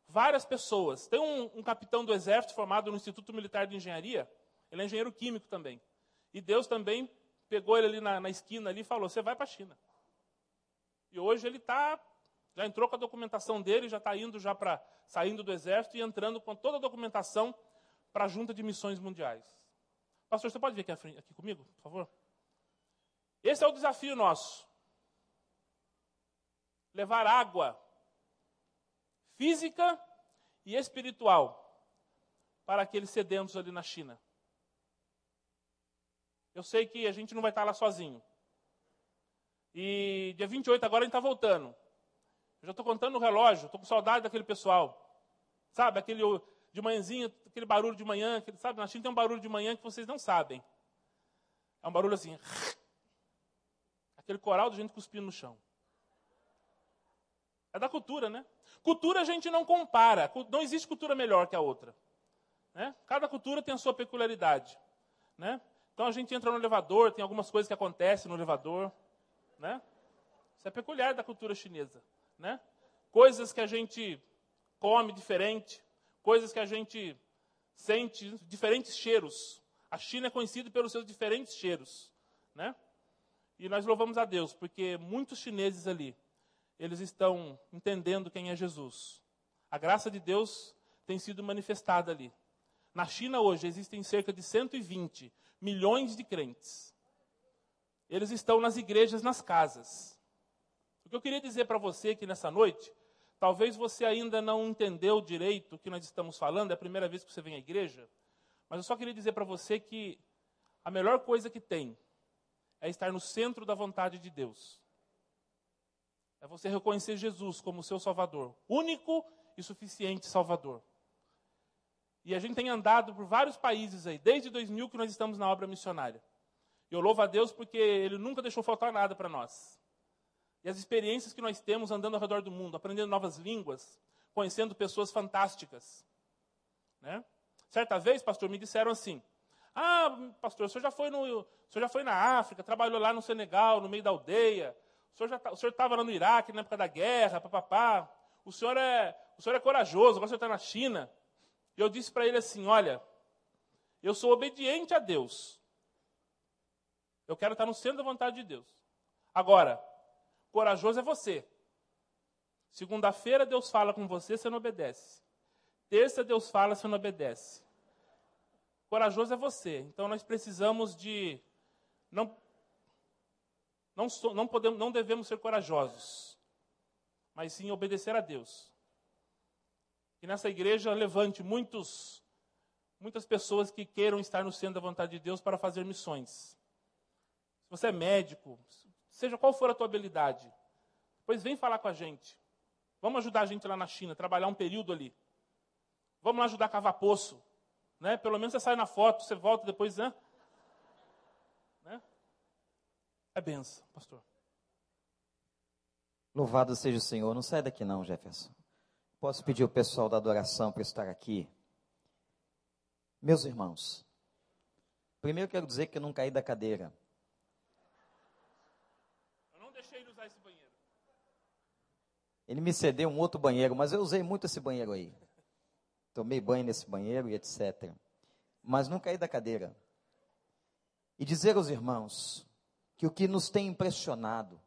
várias pessoas. Tem um, um, capitão do exército formado no Instituto Militar de Engenharia, ele é engenheiro químico também. E Deus também pegou ele ali na, na esquina ali e falou: Você vai para a China. E hoje ele está já entrou com a documentação dele, já está indo já para saindo do exército e entrando com toda a documentação para a junta de missões mundiais. Pastor, você pode vir aqui, aqui comigo, por favor? Esse é o desafio nosso. Levar água física e espiritual para aqueles sedentos ali na China. eu sei que a gente não vai estar lá sozinho. E dia 28 agora a gente está voltando. Eu já estou contando o relógio, estou com saudade daquele pessoal. Sabe, aquele de manhãzinha, aquele barulho de manhã, aquele, sabe, na China tem um barulho de manhã que vocês não sabem. É um barulho assim. Aquele coral de gente cuspindo no chão. É da cultura, né? Cultura a gente não compara. Não existe cultura melhor que a outra. Né? Cada cultura tem a sua peculiaridade. Né? Então a gente entra no elevador, tem algumas coisas que acontecem no elevador. Né? Isso é peculiar da cultura chinesa. Né? Coisas que a gente come diferente, coisas que a gente sente diferentes cheiros. A China é conhecida pelos seus diferentes cheiros. Né? E nós louvamos a Deus, porque muitos chineses ali, eles estão entendendo quem é Jesus. A graça de Deus tem sido manifestada ali. Na China hoje existem cerca de 120 milhões de crentes. Eles estão nas igrejas, nas casas. O que eu queria dizer para você aqui nessa noite, talvez você ainda não entendeu direito o que nós estamos falando, é a primeira vez que você vem à igreja, mas eu só queria dizer para você que a melhor coisa que tem é estar no centro da vontade de Deus. É você reconhecer Jesus como seu Salvador, único e suficiente Salvador. E a gente tem andado por vários países aí, desde 2000 que nós estamos na obra missionária. E eu louvo a Deus porque Ele nunca deixou faltar nada para nós. E as experiências que nós temos andando ao redor do mundo, aprendendo novas línguas, conhecendo pessoas fantásticas. Né? Certa vez, pastor, me disseram assim: Ah, pastor, o senhor já foi, no, o senhor já foi na África, trabalhou lá no Senegal, no meio da aldeia. O senhor tá, estava lá no Iraque na época da guerra, papapá. O senhor é, o senhor é corajoso, agora o senhor está na China. E eu disse para ele assim: Olha, eu sou obediente a Deus. Eu quero estar no centro da vontade de Deus. Agora, corajoso é você. Segunda-feira Deus fala com você, você não obedece. Terça Deus fala, você não obedece. Corajoso é você. Então nós precisamos de não não, não podemos, não devemos ser corajosos, mas sim obedecer a Deus que nessa igreja levante muitos, muitas pessoas que queiram estar no centro da vontade de Deus para fazer missões. Se você é médico, seja qual for a tua habilidade, depois vem falar com a gente. Vamos ajudar a gente lá na China, trabalhar um período ali. Vamos lá ajudar a cavar poço. Né? Pelo menos você sai na foto, você volta depois. Né? né? É benção, pastor. Louvado seja o Senhor. Não sai daqui não, Jefferson. Posso pedir o pessoal da adoração para estar aqui? Meus irmãos, primeiro quero dizer que eu não caí da cadeira. Eu não deixei ele usar esse banheiro. Ele me cedeu um outro banheiro, mas eu usei muito esse banheiro aí. Tomei banho nesse banheiro e etc. Mas não caí da cadeira. E dizer aos irmãos que o que nos tem impressionado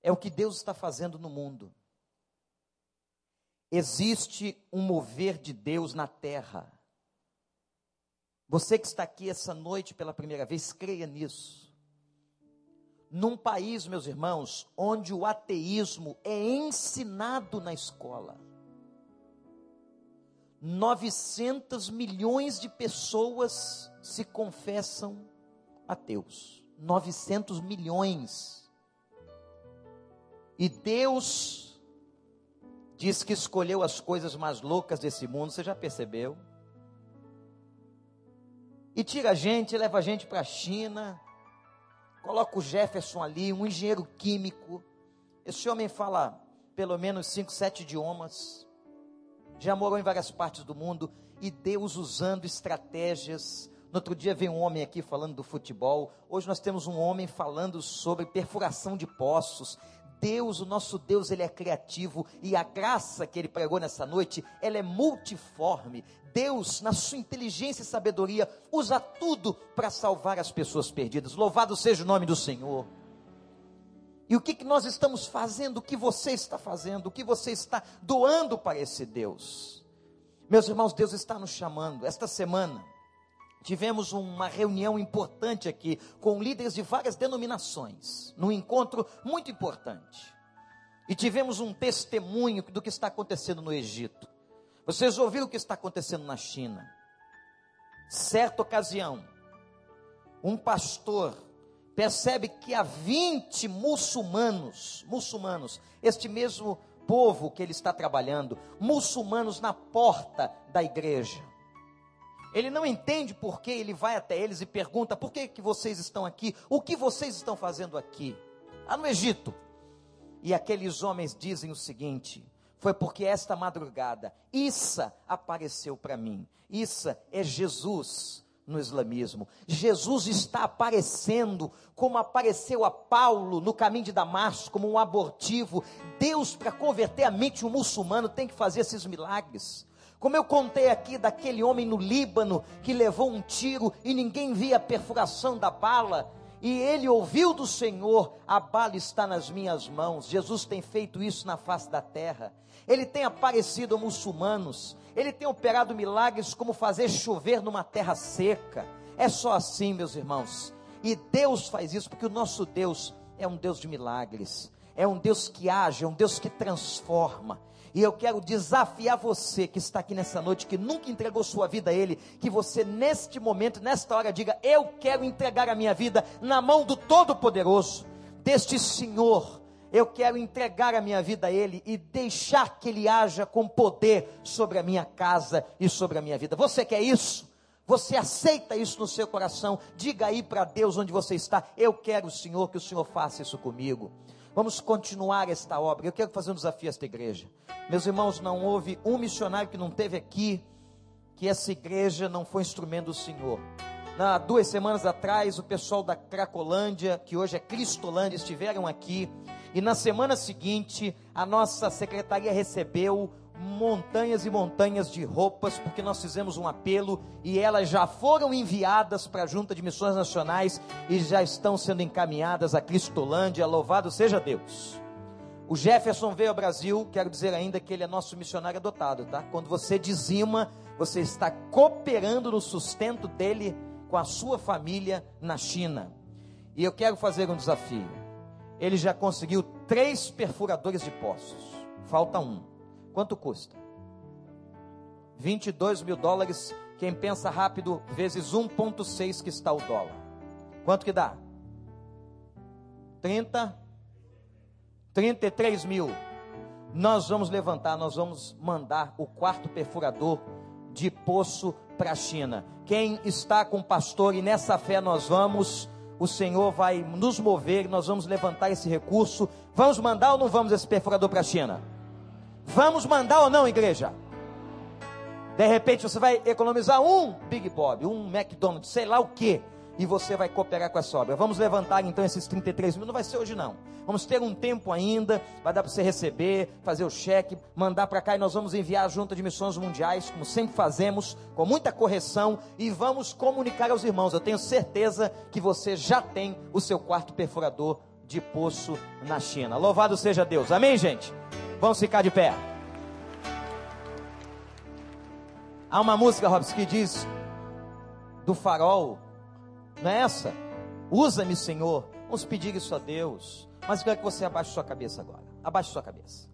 é o que Deus está fazendo no mundo existe um mover de Deus na terra. Você que está aqui essa noite pela primeira vez, creia nisso. Num país, meus irmãos, onde o ateísmo é ensinado na escola, 900 milhões de pessoas se confessam ateus. 900 milhões. E Deus diz que escolheu as coisas mais loucas desse mundo, você já percebeu? E tira a gente, leva a gente para a China, coloca o Jefferson ali, um engenheiro químico. Esse homem fala pelo menos cinco, sete idiomas, já morou em várias partes do mundo, e Deus usando estratégias. No outro dia veio um homem aqui falando do futebol. Hoje nós temos um homem falando sobre perfuração de poços. Deus, o nosso Deus, ele é criativo e a graça que ele pregou nessa noite, ela é multiforme. Deus, na sua inteligência e sabedoria, usa tudo para salvar as pessoas perdidas. Louvado seja o nome do Senhor. E o que, que nós estamos fazendo? O que você está fazendo? O que você está doando para esse Deus? Meus irmãos, Deus está nos chamando. Esta semana, tivemos uma reunião importante aqui com líderes de várias denominações, num encontro muito importante. E tivemos um testemunho do que está acontecendo no Egito. Vocês ouviram o que está acontecendo na China? Certa ocasião, um pastor percebe que há 20 muçulmanos, muçulmanos, este mesmo povo que ele está trabalhando, muçulmanos na porta da igreja. Ele não entende por que ele vai até eles e pergunta: por que, que vocês estão aqui? O que vocês estão fazendo aqui? Lá no Egito. E aqueles homens dizem o seguinte: foi porque esta madrugada Issa apareceu para mim. Issa é Jesus no islamismo. Jesus está aparecendo como apareceu a Paulo no caminho de Damasco, como um abortivo. Deus, para converter a mente um muçulmano, tem que fazer esses milagres. Como eu contei aqui daquele homem no Líbano que levou um tiro e ninguém via a perfuração da bala, e ele ouviu do Senhor: a bala está nas minhas mãos. Jesus tem feito isso na face da terra. Ele tem aparecido a muçulmanos, ele tem operado milagres como fazer chover numa terra seca. É só assim, meus irmãos. E Deus faz isso porque o nosso Deus é um Deus de milagres, é um Deus que age, é um Deus que transforma. E eu quero desafiar você que está aqui nessa noite, que nunca entregou sua vida a Ele, que você neste momento, nesta hora, diga: Eu quero entregar a minha vida na mão do Todo-Poderoso, deste Senhor. Eu quero entregar a minha vida a Ele e deixar que Ele haja com poder sobre a minha casa e sobre a minha vida. Você quer isso? Você aceita isso no seu coração? Diga aí para Deus onde você está. Eu quero, Senhor, que o Senhor faça isso comigo. Vamos continuar esta obra. Eu quero fazer um desafio a esta igreja. Meus irmãos, não houve um missionário que não teve aqui que essa igreja não foi instrumento do Senhor. Na duas semanas atrás, o pessoal da Cracolândia, que hoje é Cristolândia, estiveram aqui. E na semana seguinte, a nossa secretaria recebeu montanhas e montanhas de roupas, porque nós fizemos um apelo e elas já foram enviadas para a Junta de Missões Nacionais e já estão sendo encaminhadas a Cristolândia. Louvado seja Deus. O Jefferson veio ao Brasil, quero dizer ainda que ele é nosso missionário adotado, tá? Quando você dizima, você está cooperando no sustento dele com a sua família na China. E eu quero fazer um desafio. Ele já conseguiu três perfuradores de poços. Falta um. Quanto custa? 22 mil dólares. Quem pensa rápido, vezes 1,6 que está o dólar. Quanto que dá? 30, 33 mil. Nós vamos levantar, nós vamos mandar o quarto perfurador de poço para a China. Quem está com o pastor e nessa fé nós vamos, o Senhor vai nos mover, nós vamos levantar esse recurso. Vamos mandar ou não vamos esse perfurador para a China? Vamos mandar ou não, igreja? De repente você vai economizar um Big Bob, um McDonald's, sei lá o que, e você vai cooperar com essa obra. Vamos levantar então esses 33 mil, não vai ser hoje não. Vamos ter um tempo ainda, vai dar para você receber, fazer o cheque, mandar para cá e nós vamos enviar a junta de missões mundiais, como sempre fazemos, com muita correção, e vamos comunicar aos irmãos. Eu tenho certeza que você já tem o seu quarto perfurador de poço na China. Louvado seja Deus. Amém, gente? Vamos ficar de pé. Há uma música, Robson, que diz do farol, não é essa? Usa-me, Senhor. Vamos pedir isso a Deus. Mas eu quero que você abaixe sua cabeça agora. Abaixe sua cabeça.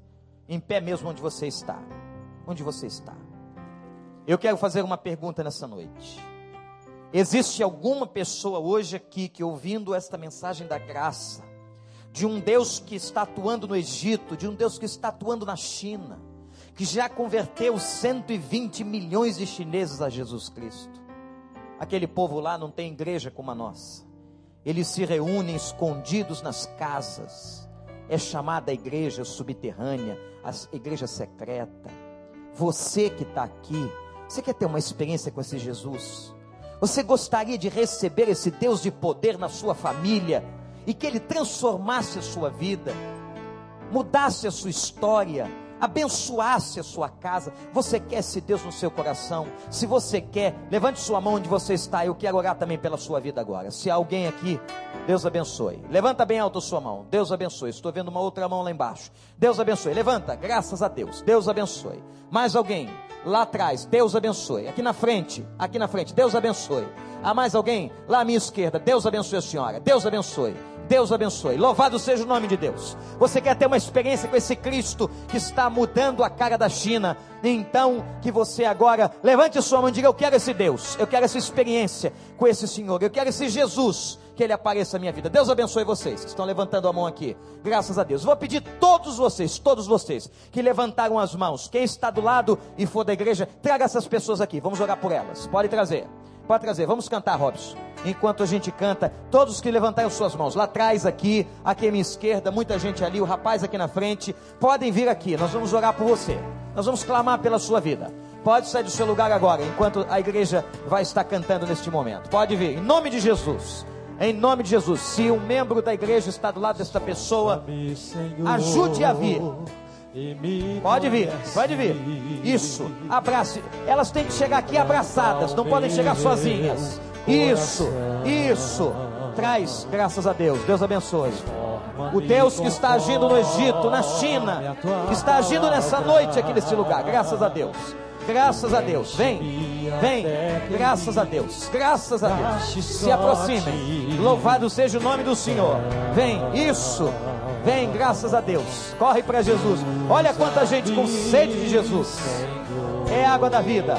Em pé mesmo onde você está. Onde você está. Eu quero fazer uma pergunta nessa noite. Existe alguma pessoa hoje aqui que ouvindo esta mensagem da graça, de um Deus que está atuando no Egito, de um Deus que está atuando na China, que já converteu 120 milhões de chineses a Jesus Cristo. Aquele povo lá não tem igreja como a nossa. Eles se reúnem escondidos nas casas. É chamada a igreja subterrânea, a igreja secreta. Você que está aqui, você quer ter uma experiência com esse Jesus? Você gostaria de receber esse Deus de poder na sua família? E que Ele transformasse a sua vida, mudasse a sua história, abençoasse a sua casa. Você quer esse Deus no seu coração? Se você quer, levante sua mão onde você está. Eu quero orar também pela sua vida agora. Se há alguém aqui, Deus abençoe. Levanta bem alto a sua mão. Deus abençoe. Estou vendo uma outra mão lá embaixo. Deus abençoe. Levanta, graças a Deus. Deus abençoe. Mais alguém? Lá atrás, Deus abençoe. Aqui na frente, aqui na frente, Deus abençoe. Há mais alguém? Lá à minha esquerda, Deus abençoe a senhora. Deus abençoe. Deus abençoe. Louvado seja o nome de Deus. Você quer ter uma experiência com esse Cristo que está mudando a cara da China? Então, que você agora levante sua mão e diga: Eu quero esse Deus, eu quero essa experiência com esse Senhor, eu quero esse Jesus que ele apareça na minha vida. Deus abençoe vocês que estão levantando a mão aqui. Graças a Deus. Vou pedir todos vocês, todos vocês que levantaram as mãos, quem está do lado e for da igreja, traga essas pessoas aqui. Vamos orar por elas. Pode trazer. Pode trazer. Vamos cantar, Robson. Enquanto a gente canta, todos que levantaram suas mãos, lá atrás aqui, aqui à minha esquerda, muita gente ali, o rapaz aqui na frente, podem vir aqui. Nós vamos orar por você. Nós vamos clamar pela sua vida. Pode sair do seu lugar agora, enquanto a igreja vai estar cantando neste momento. Pode vir, em nome de Jesus. Em nome de Jesus, se um membro da igreja está do lado desta pessoa, ajude a vir. Pode vir, pode vir. Isso, abrace. Elas têm que chegar aqui abraçadas, não podem chegar sozinhas. Isso, isso. Traz, graças a Deus. Deus abençoe. O Deus que está agindo no Egito, na China, está agindo nessa noite aqui nesse lugar, graças a Deus. Graças a Deus. Vem, vem. Graças a Deus. Graças a Deus. Se aproximem. Louvado seja o nome do Senhor. Vem, isso. Vem, graças a Deus. Corre para Jesus. Olha quanta gente com sede de Jesus. É água da vida.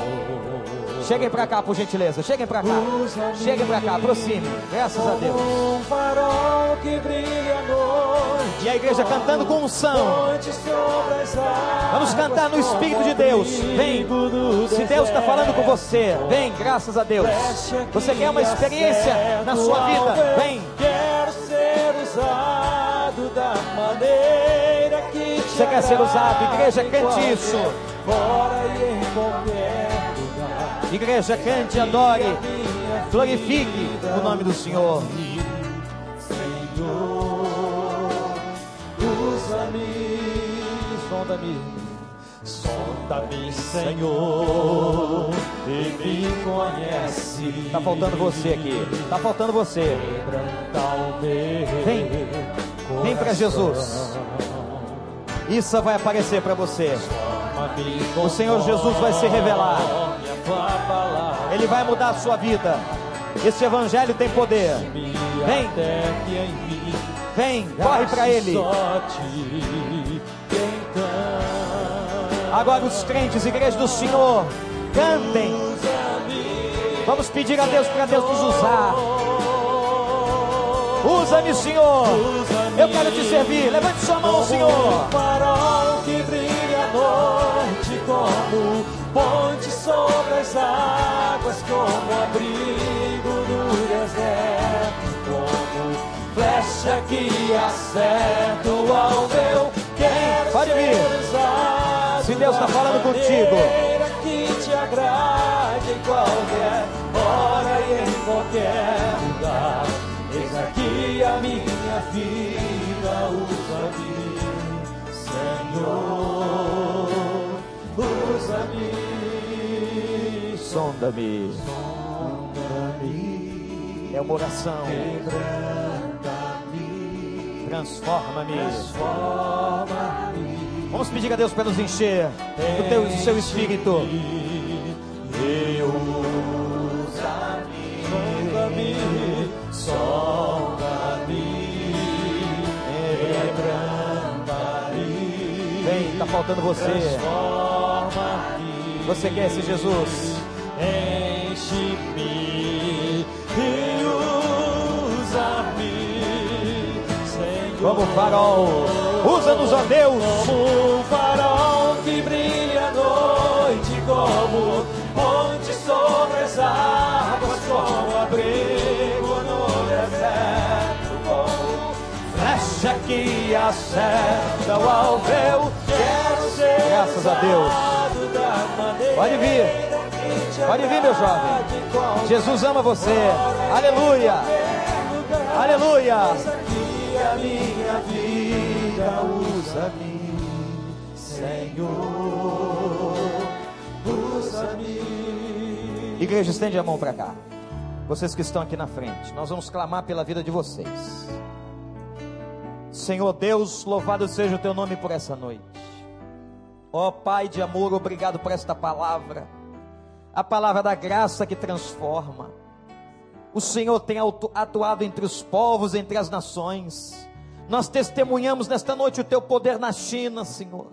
Cheguem para cá, por gentileza. Cheguem para cá. Cheguem para cá, aproxime. Graças a Deus. E a igreja cantando com unção. Vamos cantar no Espírito de Deus. Vem. Se Deus está falando com você, vem, graças a Deus. Você quer uma experiência na sua vida? Vem. Quero ser usado da maneira que Você quer ser usado? Igreja, cante isso. Fora e em qualquer lugar. Igreja, cante, adore, glorifique o nome do Senhor. Usa-me, sonda-me, sonda-me, Senhor, e me conhece. Tá faltando você aqui. Tá faltando você. Vem. Vem para Jesus. Isso vai aparecer para você. O Senhor Jesus vai se revelar. Ele vai mudar a sua vida. Esse evangelho tem poder. Vem. Vem, corre para ele. Agora os crentes, igreja do Senhor, cantem. Vamos pedir a Deus para Deus nos usar. Usa-me, Senhor. Eu quero te servir. Levante sua mão, Senhor. farol que brilha à noite como ponte sobre as águas, como abrigo no deserto, como flecha que acerta o alvo. Quero Pode vir. Se Deus está falando contigo. que te agrade em qualquer hora e em qualquer a minha vida, usa-me, Senhor, usa-me, Sonda-me. sonda-me, É uma oração. quebranta-me, Transforma-me. transforma-me. Vamos pedir a Deus para nos encher do, teu, do seu espírito. Eu sonda-me, sonda-me, faltando você. Você quer esse Jesus? enche-me e usa-me, Senhor. Vamos, farol. Usa-nos, ó Deus. Como um farol que brilha à noite, como ponte sobre as águas, como abrigo no deserto, como flecha que acerta o Graças a Deus. Pode vir. Pode vir, meu jovem. Jesus ama você. Aleluia. Aleluia. A minha vida, usa-me, Senhor, usa-me. Igreja, estende a mão para cá. Vocês que estão aqui na frente, nós vamos clamar pela vida de vocês. Senhor Deus, louvado seja o teu nome por essa noite. Ó Pai de amor, obrigado por esta palavra. A palavra da graça que transforma. O Senhor tem atuado entre os povos, entre as nações. Nós testemunhamos nesta noite o teu poder na China, Senhor.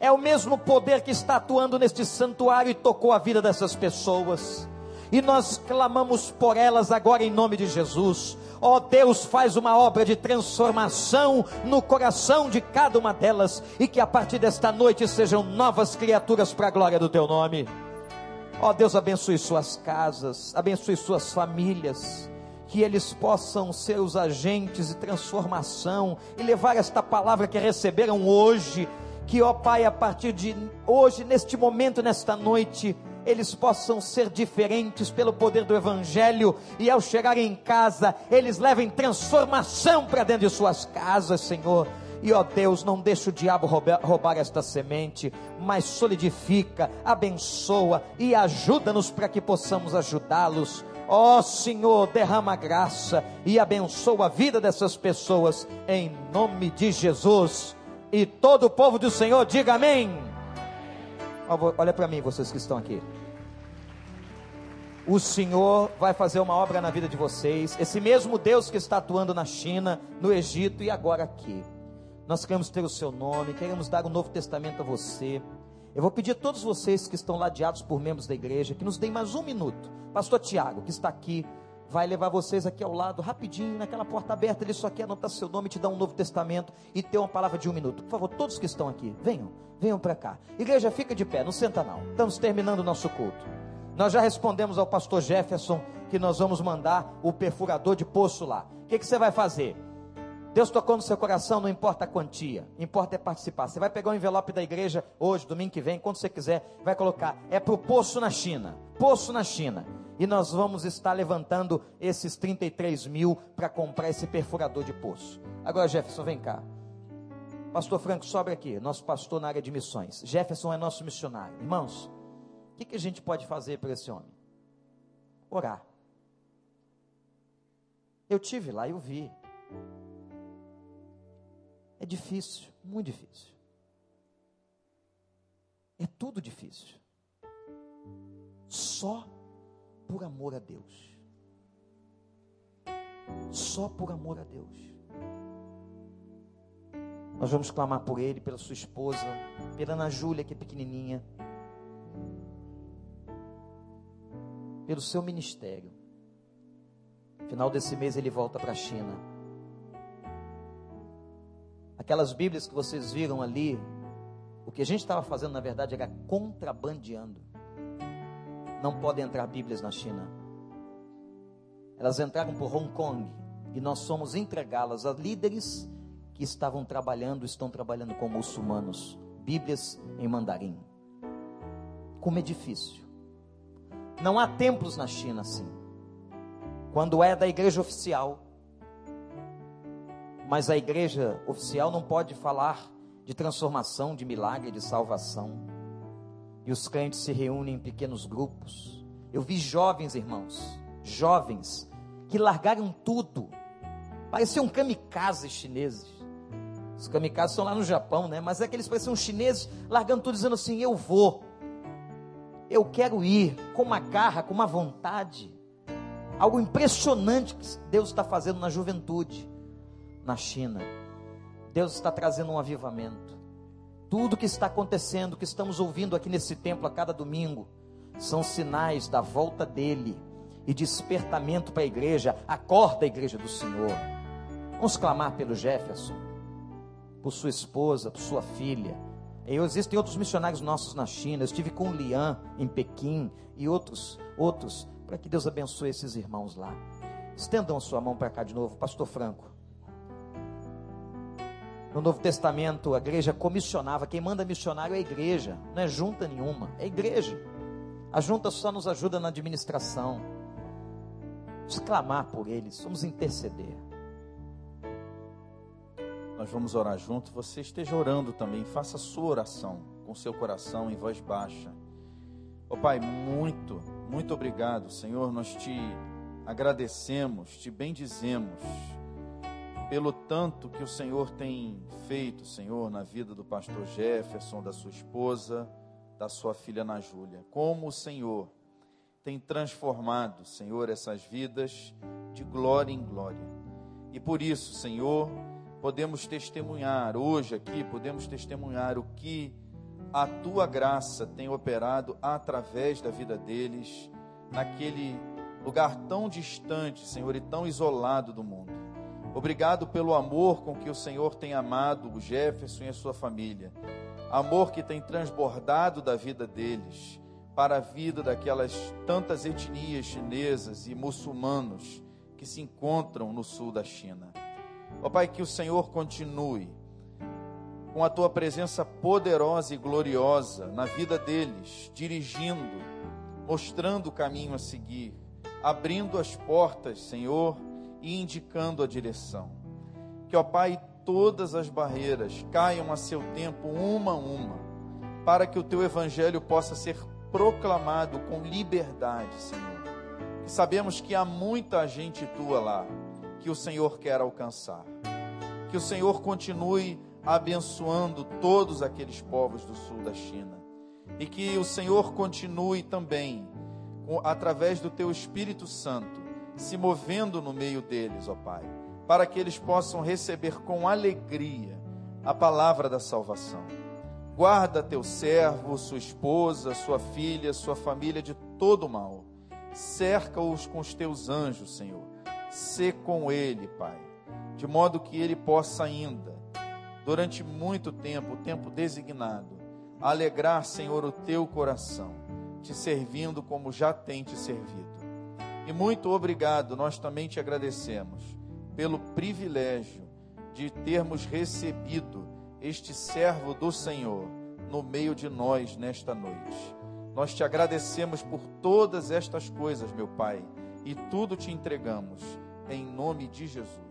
É o mesmo poder que está atuando neste santuário e tocou a vida dessas pessoas. E nós clamamos por elas agora em nome de Jesus. Ó oh, Deus, faz uma obra de transformação no coração de cada uma delas e que a partir desta noite sejam novas criaturas para a glória do teu nome. Ó oh, Deus, abençoe suas casas, abençoe suas famílias, que eles possam ser os agentes de transformação e levar esta palavra que receberam hoje. Que, ó Pai, a partir de hoje, neste momento, nesta noite, eles possam ser diferentes pelo poder do Evangelho e ao chegarem em casa, eles levem transformação para dentro de suas casas, Senhor e ó Deus, não deixa o diabo roubar, roubar esta semente, mas solidifica, abençoa e ajuda-nos para que possamos ajudá-los. Ó Senhor, derrama graça e abençoa a vida dessas pessoas, em nome de Jesus. E todo o povo do Senhor diga amém. Olha para mim, vocês que estão aqui. O Senhor vai fazer uma obra na vida de vocês. Esse mesmo Deus que está atuando na China, no Egito e agora aqui. Nós queremos ter o seu nome, queremos dar o um Novo Testamento a você. Eu vou pedir a todos vocês que estão ladeados por membros da igreja que nos deem mais um minuto. Pastor Tiago, que está aqui, vai levar vocês aqui ao lado, rapidinho, naquela porta aberta. Ele só quer anotar seu nome, te dar um Novo Testamento e ter uma palavra de um minuto. Por favor, todos que estão aqui, venham, venham para cá. Igreja, fica de pé, não senta não. Estamos terminando o nosso culto. Nós já respondemos ao pastor Jefferson que nós vamos mandar o perfurador de poço lá. O que, que você vai fazer? Deus tocou no seu coração, não importa a quantia, importa é participar. Você vai pegar o envelope da igreja hoje, domingo que vem, quando você quiser, vai colocar, é para o poço na China, poço na China. E nós vamos estar levantando esses 33 mil para comprar esse perfurador de poço. Agora, Jefferson, vem cá. Pastor Franco, sobe aqui, nosso pastor na área de missões. Jefferson é nosso missionário. Irmãos, o que, que a gente pode fazer para esse homem? Orar. Eu tive lá, eu vi. É difícil, muito difícil. É tudo difícil. Só por amor a Deus. Só por amor a Deus. Nós vamos clamar por ele, pela sua esposa, pela Ana Júlia, que é pequenininha, pelo seu ministério. Final desse mês ele volta para a China. Aquelas Bíblias que vocês viram ali, o que a gente estava fazendo na verdade era contrabandeando. Não podem entrar Bíblias na China. Elas entraram por Hong Kong e nós somos entregá-las a líderes que estavam trabalhando, estão trabalhando com muçulmanos. Bíblias em mandarim. Como é difícil. Não há templos na China assim. Quando é da igreja oficial, mas a igreja oficial não pode falar de transformação, de milagre, de salvação. E os crentes se reúnem em pequenos grupos. Eu vi jovens, irmãos, jovens, que largaram tudo. Pareciam kamikazes chineses. Os kamikazes são lá no Japão, né? Mas é que eles pareciam chineses largando tudo, dizendo assim: Eu vou. Eu quero ir com uma garra, com uma vontade. Algo impressionante que Deus está fazendo na juventude na China. Deus está trazendo um avivamento. Tudo que está acontecendo, que estamos ouvindo aqui nesse templo a cada domingo, são sinais da volta dele e despertamento para a igreja. Acorda a igreja do Senhor. Vamos clamar pelo Jefferson, por sua esposa, por sua filha. Eu, existem outros missionários nossos na China. Eu estive com o Lian em Pequim e outros, outros, para que Deus abençoe esses irmãos lá. Estendam a sua mão para cá de novo, Pastor Franco. No Novo Testamento, a igreja comissionava. Quem manda missionário é a igreja, não é junta nenhuma, é a igreja. A junta só nos ajuda na administração. Vamos clamar por eles, vamos interceder. Nós vamos orar junto. Você esteja orando também, faça a sua oração com seu coração em voz baixa. Ó oh, Pai, muito, muito obrigado, Senhor. Nós te agradecemos, te bendizemos pelo tanto que o Senhor tem feito, Senhor, na vida do pastor Jefferson, da sua esposa, da sua filha Ana Júlia. Como o Senhor tem transformado, Senhor, essas vidas de glória em glória. E por isso, Senhor, podemos testemunhar hoje aqui, podemos testemunhar o que a tua graça tem operado através da vida deles, naquele lugar tão distante, Senhor, e tão isolado do mundo. Obrigado pelo amor com que o Senhor tem amado o Jefferson e a sua família. Amor que tem transbordado da vida deles para a vida daquelas tantas etnias chinesas e muçulmanos que se encontram no sul da China. Ó Pai, que o Senhor continue com a tua presença poderosa e gloriosa na vida deles, dirigindo, mostrando o caminho a seguir, abrindo as portas, Senhor, e indicando a direção. Que, ó Pai, todas as barreiras caiam a seu tempo, uma a uma, para que o teu evangelho possa ser proclamado com liberdade, Senhor. Que sabemos que há muita gente tua lá que o Senhor quer alcançar. Que o Senhor continue abençoando todos aqueles povos do sul da China. E que o Senhor continue também, através do teu Espírito Santo, se movendo no meio deles, ó Pai, para que eles possam receber com alegria a palavra da salvação. Guarda teu servo, sua esposa, sua filha, sua família de todo mal. Cerca-os com os teus anjos, Senhor. Sê com ele, Pai, de modo que ele possa ainda, durante muito tempo, o tempo designado, alegrar, Senhor, o teu coração, te servindo como já tem te servido. E muito obrigado, nós também te agradecemos pelo privilégio de termos recebido este servo do Senhor no meio de nós nesta noite. Nós te agradecemos por todas estas coisas, meu Pai, e tudo te entregamos em nome de Jesus.